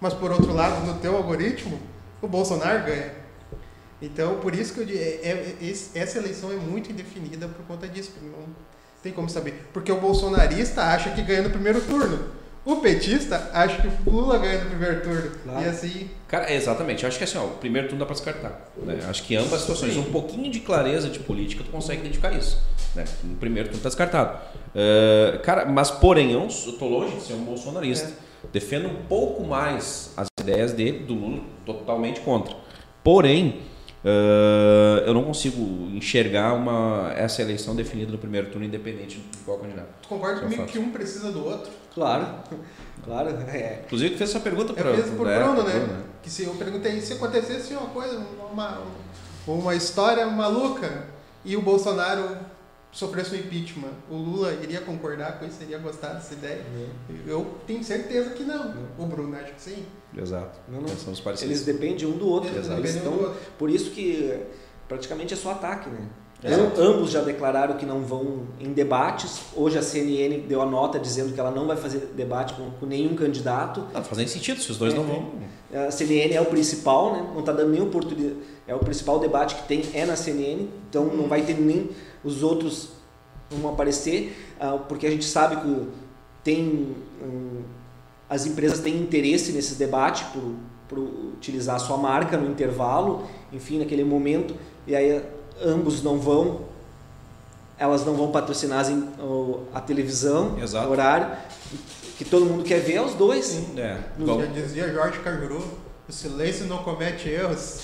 Mas por outro lado, no teu algoritmo, o Bolsonaro ganha. Então, por isso que eu digo, é, é, essa eleição é muito indefinida por conta disso. Não tem como saber. Porque o bolsonarista acha que ganha no primeiro turno. O petista acha que o Lula ganha no primeiro turno. Claro. E assim. Cara, exatamente. Eu acho que assim, ó, o primeiro turno dá para descartar. Né? Acho que ambas situações, Sim. um pouquinho de clareza de política, tu consegue identificar isso. Né? No primeiro turno tá descartado. Uh, cara, mas porém, eu, eu tô longe de ser um bolsonarista. É. Defendo um pouco mais as ideias dele, do Lula, totalmente contra. Porém, Uh, eu não consigo enxergar uma, essa eleição definida no primeiro turno, independente de qual candidato. Tu concorda comigo que um precisa do outro? Claro, claro. É. Inclusive, fez essa pergunta para o Bruno, né? Bruno, né? Que se eu perguntei se acontecesse uma coisa, uma, uma história maluca e o Bolsonaro sofresse um impeachment, o Lula iria concordar com isso, iria gostar dessa ideia? Eu tenho certeza que não. O Bruno acho que sim. Exato. Não, não. Eles dependem um do outro. Eles Eles estão, um do outro. Por isso que praticamente é só ataque, né? Exato. Ambos já declararam que não vão em debates. Hoje a CNN deu a nota dizendo que ela não vai fazer debate com, com nenhum candidato. Não faz nem sentido se os dois é, não vão. A CNN é o principal, né? Não está dando nenhuma oportunidade. É o principal debate que tem é na CNN. Então não vai ter nem os outros vão aparecer, uh, porque a gente sabe que tem um, as empresas têm interesse nesses debates por, por utilizar a sua marca no intervalo, enfim, naquele momento, e aí ambos não vão, elas não vão patrocinar as, a televisão, Exato. horário, que todo mundo quer ver é os dois. Sim. É. Já dizia Jorge Cajuru, o silêncio não comete erros.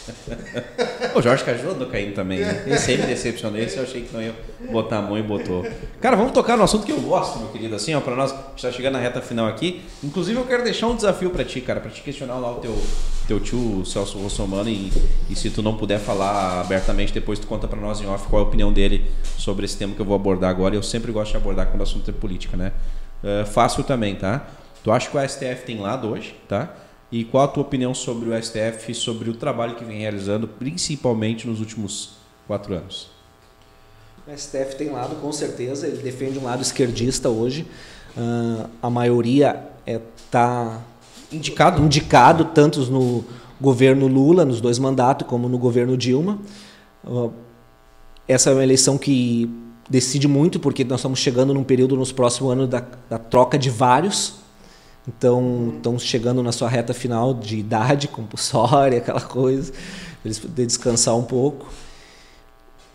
o Jorge Caju andou caindo também. Né? Sempre decepcionou. Esse eu achei que não ia botar a mão e botou. Cara, vamos tocar no assunto que eu gosto, meu querido. Assim, ó, pra nós, a gente tá chegando na reta final aqui. Inclusive, eu quero deixar um desafio para ti, cara, para te questionar lá o teu, teu tio Celso Rossomano. E, e se tu não puder falar abertamente, depois tu conta para nós em off qual é a opinião dele sobre esse tema que eu vou abordar agora. Eu sempre gosto de abordar quando o assunto é política, né? Uh, fácil também, tá? Tu acha que o STF tem lado hoje, tá? E qual a tua opinião sobre o STF, sobre o trabalho que vem realizando, principalmente nos últimos quatro anos? O STF tem lado, com certeza, ele defende um lado esquerdista hoje. uh, a maioria está é, indicado. indicado, tanto no governo Lula, nos dois mandatos, como no governo Dilma. Uh, essa é uma eleição que decide muito, porque nós estamos chegando num período nos próximos anos da, da troca de vários. Então, estão chegando na sua reta final de idade compulsória, aquela coisa, eles poderem descansar um pouco.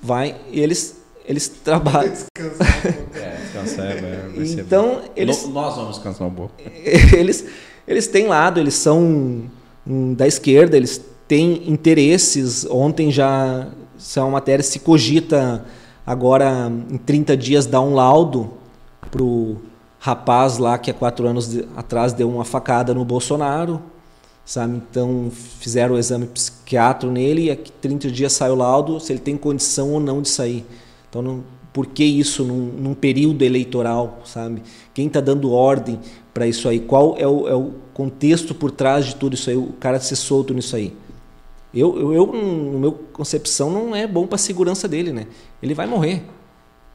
Vai, e eles eles trabalham. Descansar um pouco. É, descansar é, vai ser Então, eles nós vamos descansar um pouco. Eles eles têm lado, eles são da esquerda, eles têm interesses. Ontem já são uma matéria se cogita agora em 30 dias dar um laudo pro rapaz lá que há quatro anos atrás deu uma facada no Bolsonaro, sabe? Então fizeram o exame psiquiátrico nele e aqui 30 dias sai o laudo se ele tem condição ou não de sair. Então não, por que isso num, num período eleitoral, sabe? Quem está dando ordem para isso aí? Qual é o, é o, contexto por trás de tudo isso aí? O cara ser solto nisso aí? Eu, eu, eu no meu concepção, não é bom para a segurança dele, né? Ele vai morrer.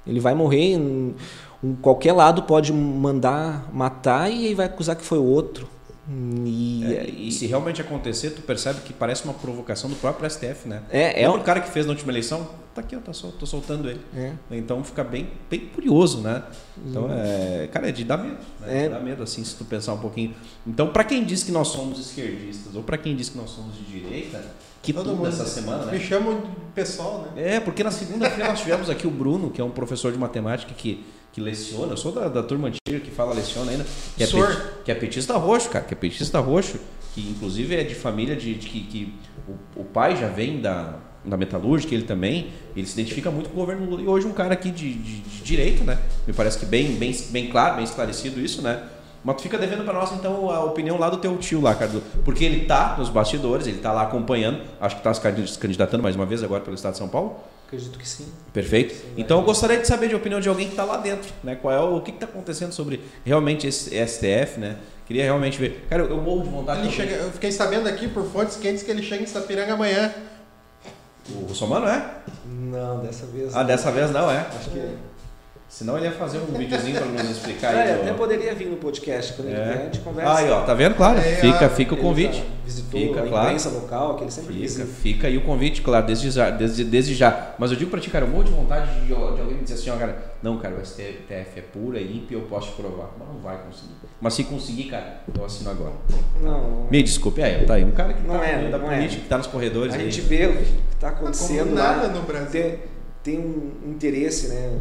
Ele vai morrer. Em, em qualquer lado pode mandar matar e aí vai acusar que foi o outro. E, é, e, se realmente acontecer, tu percebe que parece uma provocação do próprio STF, né? É, é o cara que fez na última eleição, tá aqui, eu tô, sol, tô soltando ele. É. Então fica bem, bem curioso, né? Então, é, cara, é de dar medo. Né? É. De dar medo, assim, se tu pensar um pouquinho. Então, para quem diz que nós somos esquerdistas ou para quem diz que nós somos de direita, que Todo tudo essa semana, né? Me chamam de pessoal, né? É, porque na segunda-feira nós tivemos aqui o Bruno, que é um professor de matemática que que leciona, eu sou da, da turma antiga que fala leciona ainda, que é, peti, que é petista roxo, cara, que é petista roxo, que inclusive é de família de, de que, que o, o, pai já vem da, da metalúrgica, ele também, ele se identifica muito com o governo Lula. E hoje um cara aqui de, de, de direito, né? Me parece que bem, bem, bem claro, bem esclarecido isso, né? Mas tu fica devendo para nós, então, a opinião lá do teu tio lá, Carlos. Porque ele tá nos bastidores, ele tá lá acompanhando, acho que tá se candidatando mais uma vez agora pelo Estado de São Paulo. Acredito que sim. Perfeito. Então eu gostaria de saber de opinião de alguém que está lá dentro, né? Qual é o, o que está acontecendo sobre realmente esse STF, né? Queria realmente ver. Cara, eu, morro de vontade. Ele chega, eu fiquei sabendo aqui por fontes quentes que ele chega em Sapiranga amanhã. O Russomano é? Não, dessa vez. Ah, não. dessa vez não é? Acho que Senão ele ia fazer um videozinho para nos explicar é, aí. até poderia vir no podcast, quando é. ele vier, a gente conversa. Aí, ó, tá vendo? Claro. É, fica, fica o convite. Visitou fica, a claro. imprensa local, que ele sempre fica, visita. Fica aí o convite, claro, desde já, desde, desde já. Mas eu digo pra ti, cara, um monte de vontade de, de alguém me dizer assim, ó, cara, não, cara, o STF é pura e limpa eu posso te provar. Mas não vai conseguir. Mas se conseguir, cara, eu assino agora. Não. Me desculpe, aí, tá aí. Um cara que não tá é, da não política, é. que tá nos corredores. A aí. gente vê o que tá acontecendo Como nada lá. no Brasil. Tem, tem um interesse, né?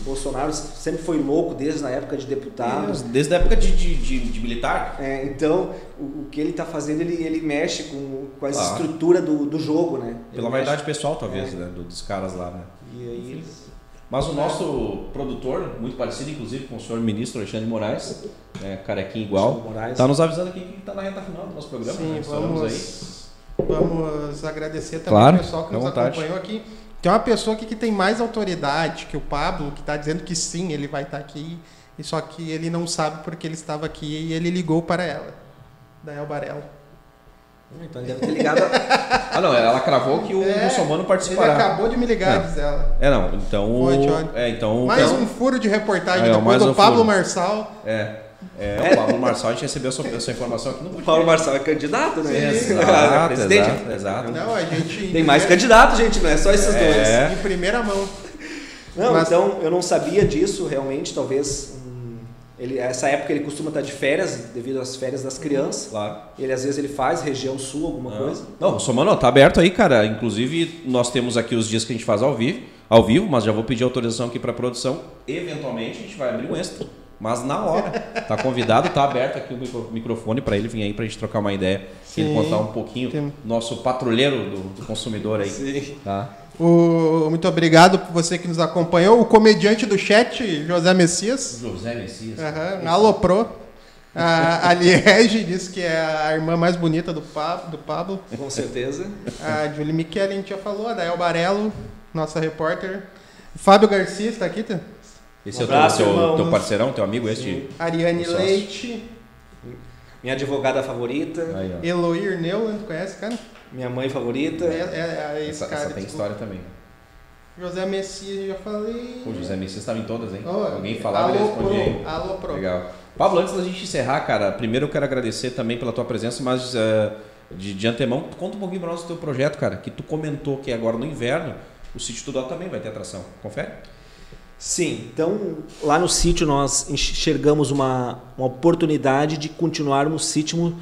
O Bolsonaro sempre foi louco desde a época de deputado. Desde a época de, de, de, de militar. É, então, o, o, que ele está fazendo, ele, ele mexe com, com a claro. estrutura do, do jogo, né? Ele Pela vaidade pessoal, talvez, é. né? Dos caras lá, né? E aí eles... Mas o nosso produtor, muito parecido inclusive com o senhor ministro Alexandre Moraes, é, carequinho igual, está nos avisando aqui que está na reta final do nosso programa. Sim, né? vamos, aí. vamos agradecer também claro, o pessoal que nos vontade. acompanhou aqui. Tem uma pessoa aqui que tem mais autoridade que o Pablo, que está dizendo que sim, ele vai estar tá aqui, e só que ele não sabe porque ele estava aqui e ele ligou para ela, da Elbarela. Então ele deve ter ligado. ah, não, ela cravou que o é, muçulmano participará. Ele acabou de me ligar, é. diz ela. É, não, então. Foi, é, então mais então... um furo de reportagem é, depois do um Pablo furo. Marçal. É. É, o Paulo Marçal, a gente recebeu essa, essa informação aqui no podcast. O Paulo Marçal é candidato, né? Sim, exato, exato, exato. Não, a gente... Tem mais candidatos, gente, não é só esses é. dois. Em primeira mão. Não, Mas... então eu não sabia disso realmente, talvez... Hum, ele, essa época ele costuma estar de férias, devido às férias das crianças. Claro. Ele às vezes ele faz região sul, alguma não. coisa. Não, só mano, tá aberto aí, cara. Inclusive, nós temos aqui os dias que a gente faz ao vivo, ao vivo, mas já vou pedir autorização aqui para produção. Eventualmente a gente vai abrir um extra mas na hora. Tá convidado, tá aberto aqui o microfone para ele vir aí para a gente trocar uma ideia, Sim, ele contar um pouquinho tem... nosso patrulheiro do, do, consumidor aí. Sim. Tá? O, muito obrigado por você que nos acompanhou. O comediante do chat, José Messias. José Messias. Uhum, aloprou. A, a Liege disse que é a irmã mais bonita do Pablo. Do Pablo. Com certeza. A Julie Michele, a gente já falou. A Dael Barello, nossa repórter. Fábio Garcia está aqui, tá? Esse um é o teu, teu, teu, parceirão, teu amigo esse? Ariane Leite. Minha advogada favorita. Aí, Eloir Neuland, conhece, cara? Minha mãe favorita. É, é, é esse essa, cara. Essa tem história também. José Messias, já falei. O José Messias estava em todas, hein? Oh, Alguém falava e alô, respondia alô, pro. Legal. Pablo, antes da gente encerrar, cara, primeiro eu quero agradecer também pela tua presença, mas uh, de, de antemão, conta um pouquinho para nós do teu projeto, cara, que tu comentou que agora no inverno o sítio do Dó também vai ter atração. Confere? Sim, então lá no sítio nós enxergamos uma, uma oportunidade de continuarmos sítio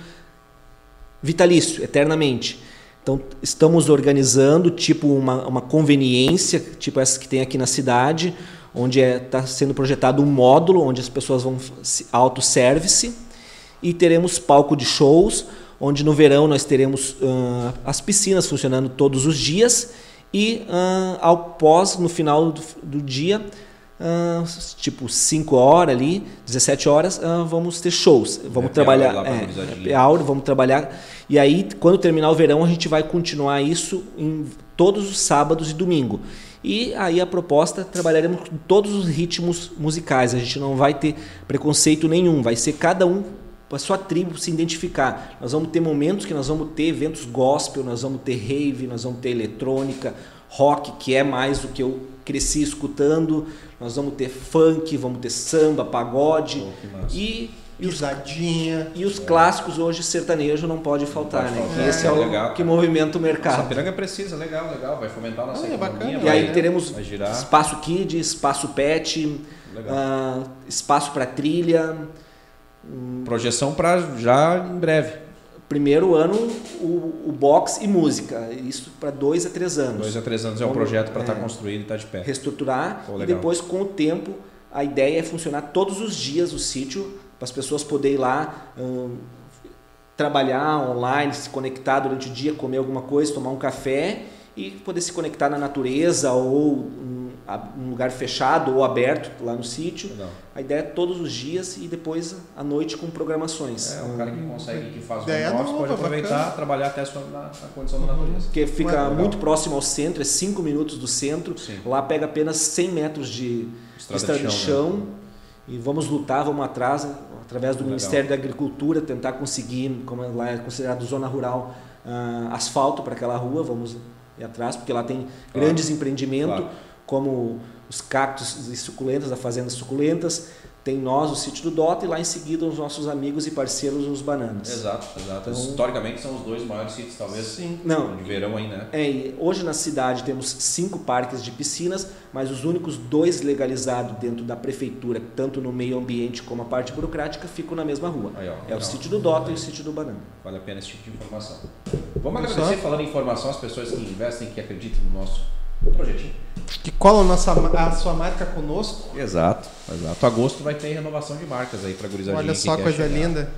vitalício, eternamente. Então estamos organizando tipo uma, uma conveniência, tipo essa que tem aqui na cidade, onde está é, tá sendo projetado um módulo onde as pessoas vão auto-service e teremos palco de shows, onde no verão nós teremos uh, as piscinas funcionando todos os dias e uh, ao pós, no final do, do dia, Uh, tipo 5 horas ali, 17 horas, uh, vamos ter shows. Vamos é, trabalhar. É, é vamos trabalhar. E aí, quando terminar o verão, a gente vai continuar isso em todos os sábados e domingo. E aí a proposta trabalharemos com todos os ritmos musicais. A gente não vai ter preconceito nenhum, vai ser cada um a sua tribo se identificar. Nós vamos ter momentos que nós vamos ter eventos gospel, nós vamos ter rave, nós vamos ter eletrônica, rock, que é mais o que eu cresci escutando. Nós vamos ter funk, vamos ter samba, pagode oh, e e os, e os clássicos hoje sertanejo não pode faltar, não pode né? Faltar. esse é, é o legal. que movimenta o mercado. Sapiranga precisa, legal, legal, vai fomentar a nossa ah, é economia. E aí né? teremos espaço kids, espaço pet, uh, espaço para trilha. Projeção para já em breve primeiro ano o, o box e música, isso para dois a três anos. Dois a três anos é um projeto para estar tá é, construído e estar tá de pé. Reestruturar e depois com o tempo a ideia é funcionar todos os dias o sítio para as pessoas poderem ir lá hum, trabalhar online, se conectar durante o dia, comer alguma coisa, tomar um café e poder se conectar na natureza ou um lugar fechado ou aberto lá no sítio. A ideia é todos os dias e depois à noite com programações. É, um cara que consegue, que faz o negócio, pode aproveitar, bacana. trabalhar até a, sua, na, a condição da natureza. Porque fica muito próximo ao centro, é 5 minutos do centro. Sim. Lá pega apenas 100 metros de estrada, estrada de chão. De chão né? E vamos lutar, vamos atrás, através do Legal. Ministério da Agricultura, tentar conseguir, como lá é considerado zona rural, uh, asfalto para aquela rua, vamos ir atrás, porque lá tem claro. grandes empreendimentos. Claro como os cactos e suculentas, da Fazenda Suculentas, tem nós, o sítio do Dota, e lá em seguida os nossos amigos e parceiros, os Bananas. Exato, exato. Então, Historicamente são os dois maiores sítios, talvez, sim, não, de verão aí, né? É, hoje na cidade temos cinco parques de piscinas, mas os únicos dois legalizados dentro da prefeitura, tanto no meio ambiente como a parte burocrática, ficam na mesma rua. Aí, ó, é o sítio do Dota e o sítio do Banana. Vale a pena esse tipo de informação. Vamos agradecer, falando em informação, as pessoas que investem, que acreditam no nosso projetinho que colam nossa, a sua marca conosco. Exato, exato. Agosto vai ter renovação de marcas aí para gurizadinha. Olha só, coisa chegar. linda.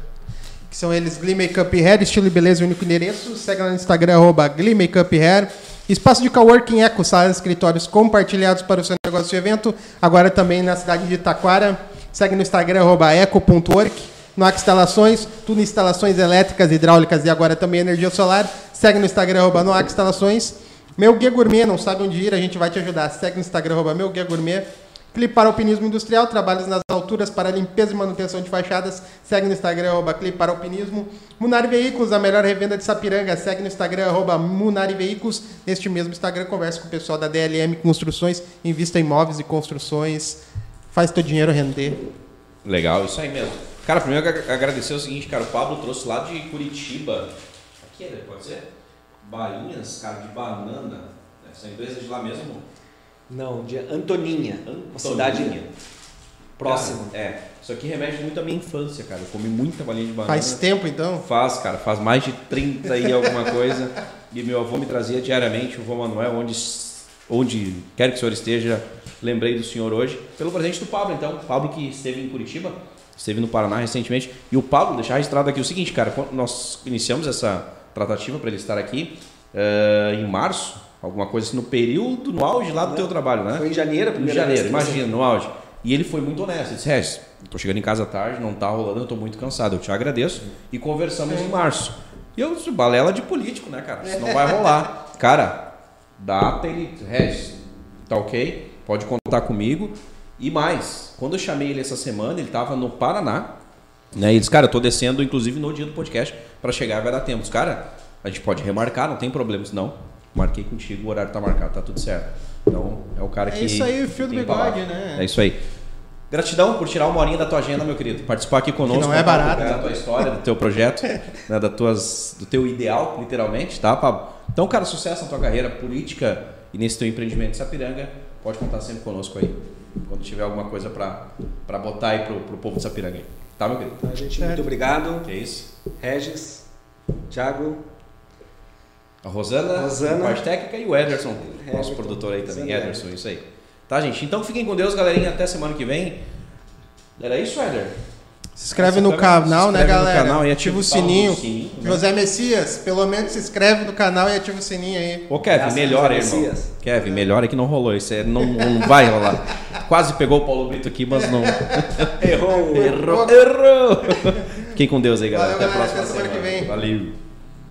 Que são eles Glee Makeup Hair, estilo e beleza, único endereço. Segue lá no Instagram, arroba Glee Makeup Hair. Espaço de coworking Eco, salas escritórios compartilhados para o seu negócio de evento. Agora também na cidade de Itaquara. Segue no Instagram, arroba eco.work. No Instalações, tudo instalações elétricas, hidráulicas e agora também energia solar. Segue no Instagram, arroba Noac Instalações. Meu Guia Gourmet, não sabe onde ir, a gente vai te ajudar. Segue no Instagram, arroba meu Guia Gourmet. Clipar Alpinismo Industrial, trabalhos nas alturas para limpeza e manutenção de fachadas. Segue no Instagram, arroba Clipar Alpinismo. Munari Veículos, a melhor revenda de Sapiranga. Segue no Instagram, arroba Munari Veículos. Neste mesmo Instagram, conversa com o pessoal da DLM Construções. Invista em imóveis e construções. Faz teu dinheiro render. Legal, isso aí mesmo. Cara, primeiro agradecer o seguinte, cara. O Pablo trouxe lá de Curitiba. Aqui, é, pode ser? Bainhas, cara, de banana. Essa empresa de lá mesmo? Não, de Antoninha, Antoninha. uma cidade próxima. Cara, é, isso aqui remete muito à minha infância, cara. Eu comi muita balinha de banana. Faz tempo então? Faz, cara, faz mais de 30 e alguma coisa. e meu avô me trazia diariamente, o avô Manuel, onde, onde quer que o senhor esteja, lembrei do senhor hoje, pelo presente do Pablo, então. O Pablo que esteve em Curitiba, esteve no Paraná recentemente. E o Pablo, deixar registrado aqui o seguinte, cara, nós iniciamos essa tratativa para ele estar aqui uh, em março, alguma coisa assim, no período, no auge lá do teu trabalho, né? Foi em janeiro, Em janeiro, imagina, no auge. E ele foi muito honesto, ele disse, Regis, estou chegando em casa tarde, não está rolando, eu estou muito cansado, eu te agradeço. E conversamos em março. E eu disse, balela de político, né, cara? Isso não vai rolar. Cara, data ele, Regis, tá ok, pode contar comigo. E mais, quando eu chamei ele essa semana, ele estava no Paraná, né? E disse, cara, eu tô descendo, inclusive, no dia do podcast, para chegar vai dar tempo. Disse, cara, a gente pode remarcar, não tem problema. Não, marquei contigo, o horário tá marcado, tá tudo certo. Então, é o cara É que. isso aí, o fio do bigode, né? É isso aí. Gratidão por tirar uma horinha da tua agenda, meu querido. Participar aqui conosco. não é um barato. Da tua história, do teu projeto, né, da tuas, do teu ideal, literalmente, tá, Pablo? Então, cara, sucesso na tua carreira política e nesse teu empreendimento de Sapiranga. Pode contar sempre conosco aí. Quando tiver alguma coisa pra botar aí pro, pro povo de Sapiranga aí. Tá, meu querido? Então, gente, muito obrigado. Que é isso. Regis, Thiago, A Rosana, Rosana. parte técnica e o Ederson, nosso Everton. produtor aí também, Rosana Ederson, isso aí. Tá, gente? Então fiquem com Deus, galerinha. Até semana que vem. Era isso, Éder? Se inscreve no canal, se né, inscreve no galera? canal e ativa o sininho. sininho, né? José Messias, pelo menos se inscreve no canal e ativa o sininho aí. Ô, Kevin, Graças melhor, a irmão. Messias. Kevin, melhor é que não rolou. Isso é, não, não vai rolar. Quase pegou o Paulo Brito aqui, mas não. errou. Errou, errou. Fiquem com Deus aí, galera. Valeu, até a galera. próxima Até semana que vem. Valeu.